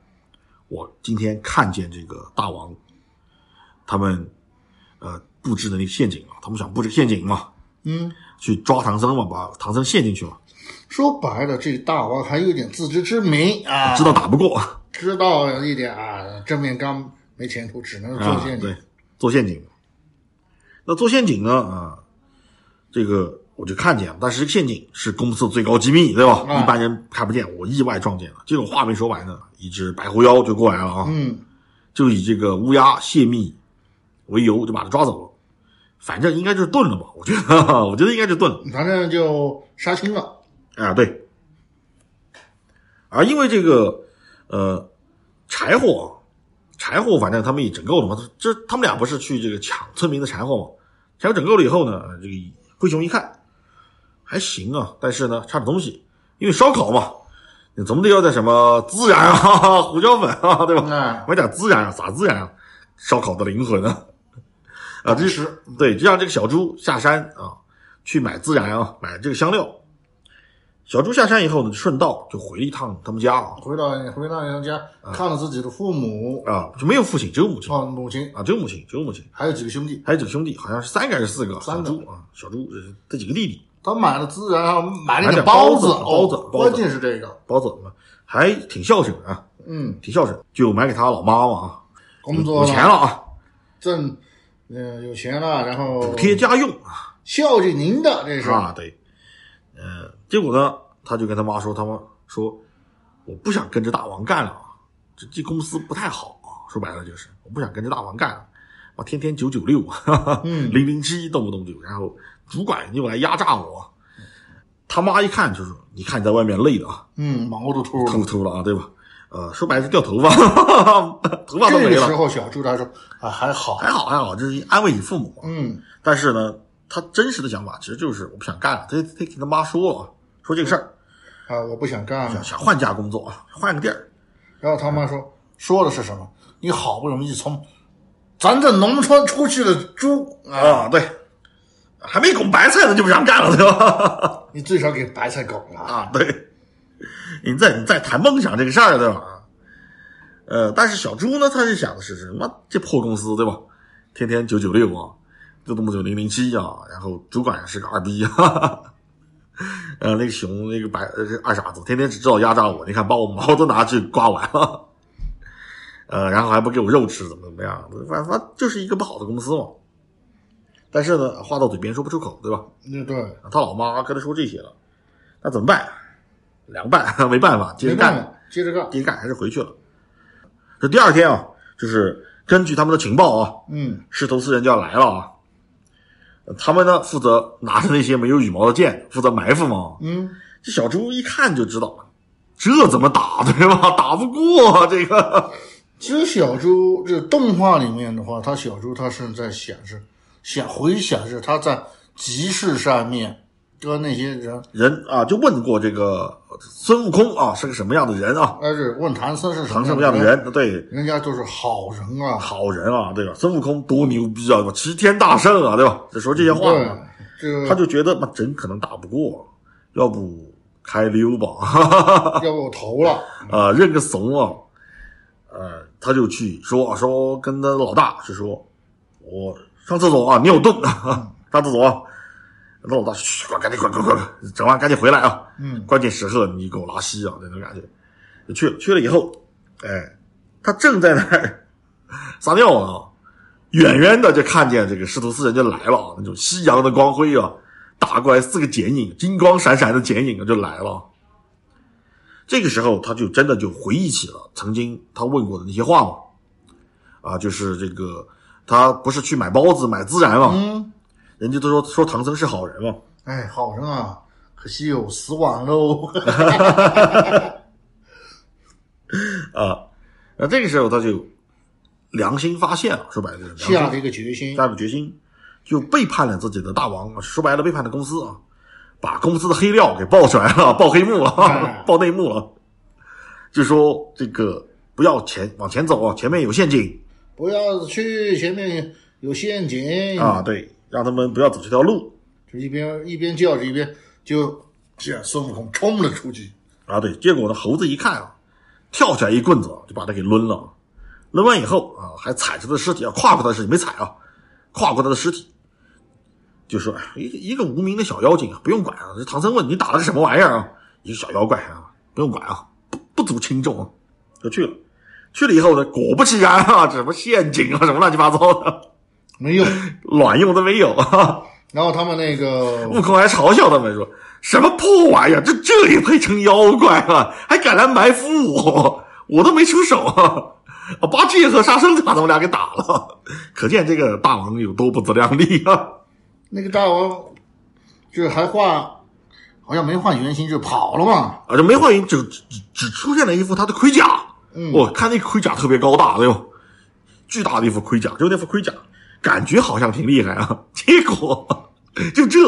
我今天看见这个大王，他们呃布置的那个陷阱啊，他们想布置陷阱嘛，嗯，去抓唐僧嘛，把唐僧陷进去嘛，说白了，这大王还有点自知之明啊，知道打不过。知道一点啊，正面刚没前途，只能做啊，陷阱。对，做陷阱。那做陷阱呢？啊，这个我就看见了，但是这个陷阱是公司的最高机密，对吧？啊一般人看不见，我意外撞见了。这种话没说完呢，一只白狐妖就过来了啊，嗯，就以这个乌鸦泄密为由，就把他抓走了。反正应该就是炖了吧？我觉得，我觉得应该就炖了。反正就杀青了。啊，对。而因为这个呃柴火，柴火反正他们也整够了嘛，这他们俩不是去这个抢村民的柴火嘛？柴火整够了以后呢，这个灰熊一看还行啊，但是呢差点东西，因为烧烤嘛，你总得要点什么孜然啊、胡椒粉啊，对吧？哎，买点孜然啊，撒孜然啊，烧烤的灵魂啊！啊，这吃对，就让这个小猪下山啊，去买孜然啊，买这个香料。小猪下山以后呢，就顺道就回了一趟他们家啊，回到回到娘家，看了自己的父母啊，就没有父亲，只有母亲啊，母亲，啊，只有母亲，只有母亲，还有几个兄弟。还有几个兄弟，好像是三个还是四个，三猪啊，小猪呃这几个弟弟，他买了孜然，还买了点点包包子包子关键是这个，包子嘛，还挺孝顺啊，嗯，挺孝顺，就买给他老妈嘛啊，工作有钱了啊，挣，嗯，有钱了，然后补贴家用啊。孝敬您的，这是啊，对，呃，结果呢，他就跟他妈说，他妈说，我不想跟着大王干了啊，这这公司不太好啊，说白了就是，我不想跟着大王干了，我天天九九六，嗯零零七动不动就，然后主管又来压榨我，他妈一看就是，你看你在外面累的啊，嗯，毛都秃秃了。秃了啊，对吧？呃，说白了是掉头发，头发都没了，这个时候，小朱他说啊，还好，还好还好，这是安慰你父母嘛。嗯，但是呢，他真实的想法其实就是我不想干了，他他跟他妈说了，说这个事儿，啊，我不想干想了。想换家工作啊，换个地儿然后他妈说说的是什么？你好不容易从咱这农村出去的猪啊，啊，对，还没拱白菜呢就不想干了，对吧？你最少给白菜拱了。啊，对，你在你在谈梦想这个事儿，对吧？呃，但是小猪呢，他就想的是什么？这破公司，对吧？天天九九六啊，就动不动零零七啊，然后主管是个二逼，哈哈。呃，那个熊，那个白二傻子，天天只知道压榨我，你看把我毛都拿去刮完了，呃，然后还不给我肉吃，怎么怎么样？反正就是一个不好的公司嘛。但是呢，话到嘴边说不出口，对吧？嗯，对，他老妈跟他说这些了，那怎么办？凉拌，没办法，接着干，接着干。接着干，还是回去了。这第二天啊，就是根据他们的情报啊，嗯，狮头四人就要来了啊。他们呢负责拿着那些没有羽毛的剑，负责埋伏嘛。嗯，这小猪一看就知道，这怎么打对吧？打不过啊这个。其实小猪这动画里面的话，他小猪他是在显示，显回显示他在集市上面跟那些人，人啊，就问过这个孙悟空啊是个什么样的人啊？但是问唐僧是什么样的什么样的，人？对，人家就是好人啊。好人啊，对吧？孙悟空多牛逼啊，齐天大圣啊，对吧？就说这些话嘛，，这个他就觉得嘛，真可能打不过，要不开溜吧，哈哈哈哈要不我投了，啊，认个怂啊，呃，他就去说说跟他老大是说，我上厕所啊，尿遁，上厕所老大去，快赶紧快快快，整完赶紧回来啊，嗯，关键时刻你给我拉稀啊，那种感觉，就去了，去了以后，哎，他正在那儿撒尿啊，远远的就看见这个师徒四人就来了啊，那种夕阳的光辉啊，打过来四个剪影，金光闪闪的剪影就来了。这个时候，他就真的就回忆起了曾经他问过的那些话嘛，啊，就是这个他不是去买包子买孜然嘛，嗯，人家都说说唐僧是好人嘛，哎，好人啊，可惜有死网喽。啊，那这个时候他就良心发现了，说白了就是下了一个决心，下了决心，就背叛了自己的大王，说白了背叛了公司啊，把公司的黑料给爆出来了，爆黑幕了，哎爆内幕了，就说这个不要前往前走啊，前面有陷阱。不要去前面有陷阱啊，，对，让他们不要走这条路就一边一边叫着一边就这样孙悟空冲了出去，啊，对，结果呢，猴子一看啊，跳起来一棍子就把他给抡了，抡完以后啊，还踩着他的尸体啊，跨过他的尸体没踩啊，跨过他的尸体。就说哎一个一个无名的小妖精啊，不用管啊。这唐僧问你打了个什么玩意儿啊？一个小妖怪啊，不用管啊，不不足轻重啊，就去了。去了以后呢，果不其然啊，什么陷阱啊，什么乱七八糟的，没用。卵用都没有。然后他们那个 悟空还嘲笑他们说：“什么破玩意儿，这这也配成妖怪啊？还敢来埋伏我？我都没出手啊！啊，八戒和沙僧就把他们俩给打了，可见这个大王有多不自量力啊！那个大王就是还画，好像没画原型就跑了嘛。啊，这梅花云只只只出现了一副他的盔甲，嗯我看那盔甲特别高大，对吧？巨大的一副盔甲，就那副盔甲，感觉好像挺厉害啊，结果 就这，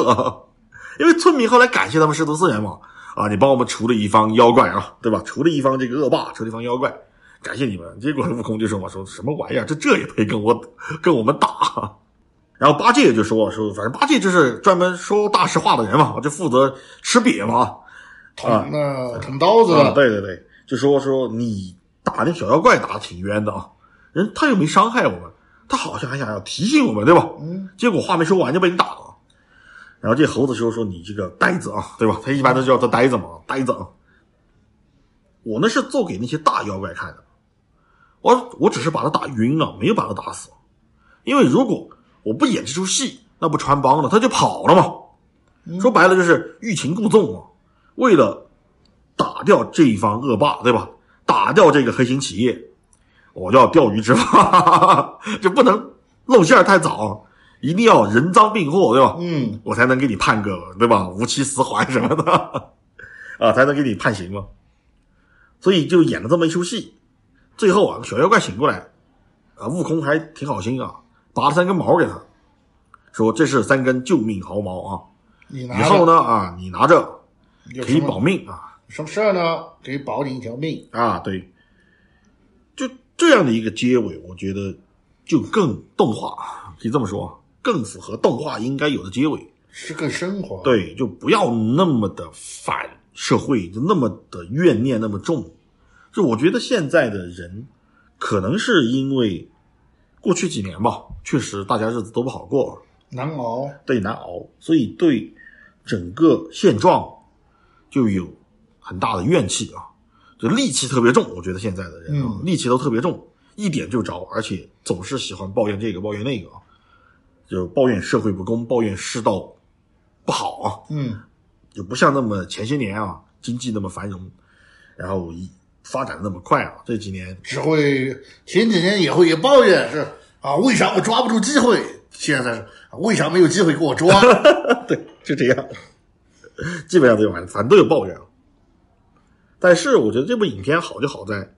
因为村民后来感谢他们师徒四人嘛，啊，你帮我们除了一方妖怪啊，对吧？除了一方这个恶霸，除了一方妖怪，感谢你们。结果悟空就说嘛，说什么玩意儿，这这也配跟我跟我们打？然后八戒就说说，反正八戒就是专门说大实话的人嘛，就负责吃瘪嘛，捅啊那捅刀子。啊，对对对，就说说你打那小妖怪打的挺冤的啊，人他又没伤害我们，他好像还想要提醒我们，对吧？嗯，结果话没说完就被你打了。然后这猴子说说你这个呆子啊，对吧？他一般都叫他呆子嘛，呆子啊。我那是做给那些大妖怪看的，我我只是把他打晕了，没有把他打死。因为如果我不演这出戏，那不穿帮了，他就跑了嘛。说白了就是欲擒故纵嘛，为了打掉这一方恶霸，对吧？打掉这个黑心企业，我叫钓鱼执法，就不能露馅儿太早，一定要人赃并获，对吧？嗯，我才能给你判个对吧？无期死缓什么的，啊，才能给你判刑嘛。所以就演了这么一出戏，最后啊，小妖怪醒过来，啊，悟空还挺好心啊，拔了三根毛给他，说这是三根救命毫毛啊，你拿以后呢啊，你拿着可以保命啊。什么事儿呢？可以保你一条命。啊，对，就这样的一个结尾，我觉得就更动画，可以这么说，更符合动画应该有的结尾。是更升华。，对，就不要那么的反社会，就那么的怨念那么重。就我觉得现在的人，可能是因为过去几年吧，确实大家日子都不好过，难熬。对难熬，所以对整个现状就有很大的怨气啊，就戾气特别重。我觉得现在的人啊，嗯戾气都特别重，一点就着，而且总是喜欢抱怨这个抱怨那个啊，就抱怨社会不公，抱怨世道不好啊，嗯，就不像那么前些年啊，经济那么繁荣，然后一发展那么快啊，这几年只会前几年也会也抱怨是啊，为啥我抓不住机会？现在是啊为啥没有机会给我抓？对，就这样，基本上都有，反正都有抱怨。但是我觉得这部影片好就好在，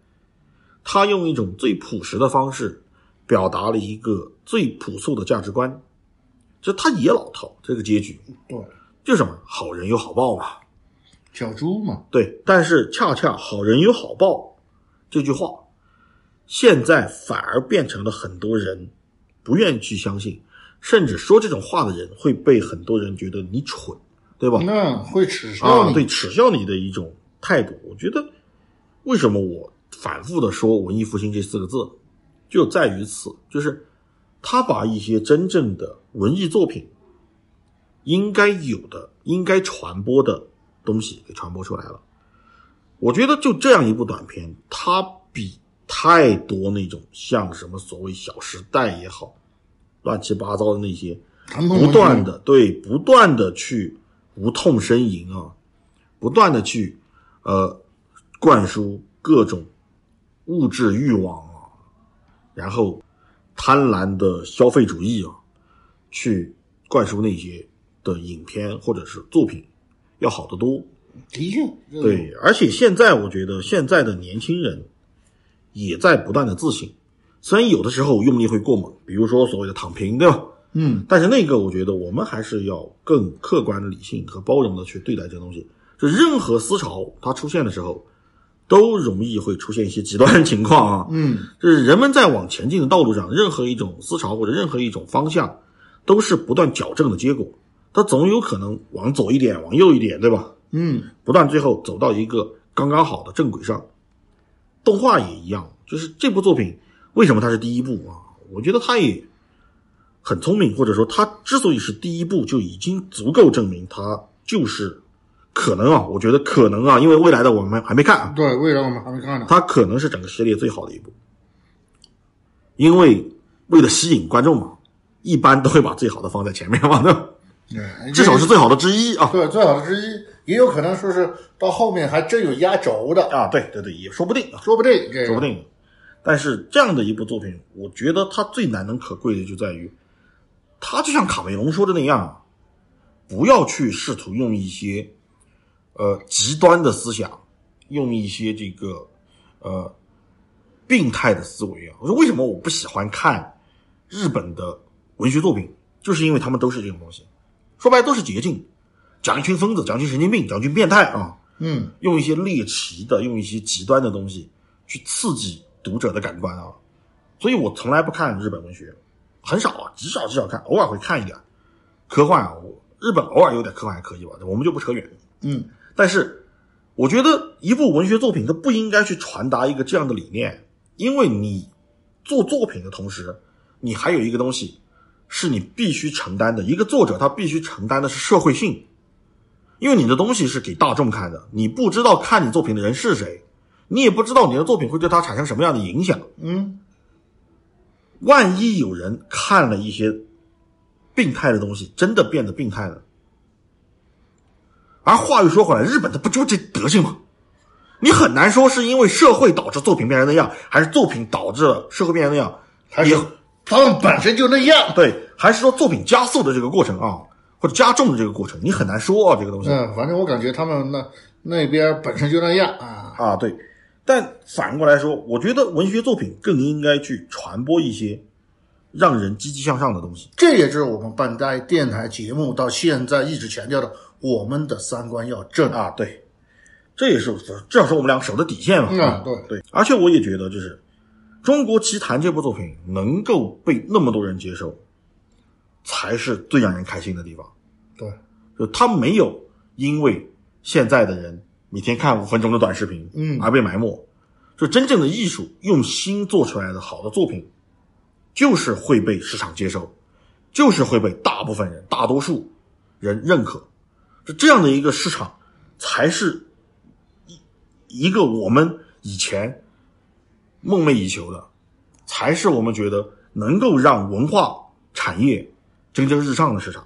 他用一种最朴实的方式表达了一个最朴素的价值观，就他也老套这个结局，对，就是什么好人有好报嘛。小猪嘛，对，但是恰恰好人有好报这句话，现在反而变成了很多人不愿意去相信，甚至说这种话的人会被很多人觉得你蠢，对吧？那会耻笑啊，你。对，耻笑你的一种态度。我觉得，为什么我反复的说文艺复兴这四个字，就在于此，就是他把一些真正的文艺作品应该有的、应该传播的东西给传播出来了。我觉得就这样一部短片，它比太多那种像什么所谓《小时代》也好，乱七八糟的那些不断的对不断的去无痛呻吟啊，不断的去呃灌输各种物质欲望啊，然后贪婪的消费主义啊，去灌输那些的影片或者是作品要好得多。的确，对，而且现在我觉得现在的年轻人也在不断的自省，虽然有的时候用力会过猛，比如说所谓的躺平，对吧？嗯，但是那个，我觉得我们还是要更客观、理性和包容的去对待这东西。就任何思潮它出现的时候，都容易会出现一些极端情况啊。嗯，就是人们在往前进的道路上，任何一种思潮或者任何一种方向，都是不断矫正的结果。它总有可能往左一点，往右一点，对吧？嗯，不断最后走到一个刚刚好的正轨上。动画也一样，就是这部作品为什么它是第一部啊？我觉得它也很聪明，或者说它之所以是第一部，就已经足够证明它就是可能啊，我觉得可能啊，因为未来的我们还没看啊，对，未来我们还没看呢。它可能是整个系列最好的一部，因为为了吸引观众嘛，一般都会把最好的放在前面嘛，对吧？对，至少是最好的之一啊对最好的之一，也有可能说是到后面还真有压轴的，啊！对对对，也说不定啊，说不定，这个说不定。但是这样的一部作品，我觉得它最难能可贵的就在于，它就像卡梅隆说的那样啊，不要去试图用一些呃极端的思想，用一些这个呃病态的思维啊。我说为什么我不喜欢看日本的文学作品，就是因为他们都是这种东西，说白了都是捷径，讲一群疯子，讲一群神经病，讲一群变态啊。嗯，用一些猎奇的，用一些极端的东西去刺激读者的感官啊。所以我从来不看日本文学，很少啊，极少极少看，偶尔会看一点科幻啊。我日本偶尔有点科幻还可以吧，我们就不扯远。嗯，但是我觉得一部文学作品它不应该去传达一个这样的理念，因为你做作品的同时，你还有一个东西是你必须承担的，一个作者他必须承担的是社会性。因为你的东西是给大众看的，你不知道看你作品的人是谁，你也不知道你的作品会对他产生什么样的影响。嗯，万一有人看了一些病态的东西，真的变得病态了。而话又说回来，日本的不就这德行吗？你很难说是因为社会导致作品变成那样，还是作品导致了社会变成那样，还是也他们本身就那样。对，还是说作品加速的这个过程啊，或者加重的这个过程，你很难说啊，这个东西。嗯，反正我感觉他们那那边本身就那样啊。啊，对。但反过来说，我觉得文学作品更应该去传播一些让人积极向上的东西。这也就是我们半代电台节目到现在一直强调的，我们的三观要正啊，对，这也是至少是我们两个守的底线嘛。嗯啊对对，而且我也觉得，就是《中国奇谭》这部作品能够被那么多人接受，才是最让人开心的地方。对，就他没有因为现在的人每天看五分钟的短视频，嗯而被埋没。就真正的艺术，用心做出来的好的作品，就是会被市场接受，就是会被大部分人、大多数人认可。就这样的一个市场，才是一一个我们以前梦寐以求的，才是我们觉得能够让文化产业蒸蒸日上的市场。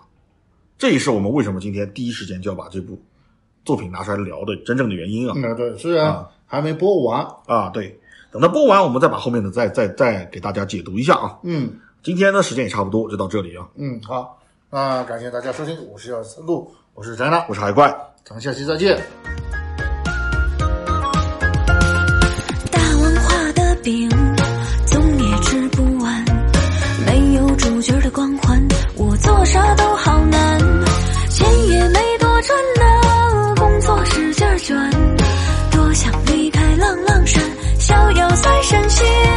这也是我们为什么今天第一时间就要把这部作品拿出来聊的真正的原因啊！嗯，对，虽然还没播完，啊，对，等它播完，我们再把后面的再再再给大家解读一下啊。嗯今天呢，时间也差不多，就到这里啊。嗯，好，啊，感谢大家收听，我是小三路，我是张娜，我是海怪，咱们下期再见。大王画的饼，总也吃不完。没有主角的光环，我做啥都好难。钱也没多赚呐，工作使劲卷。多想离开浪浪山，逍遥在山间。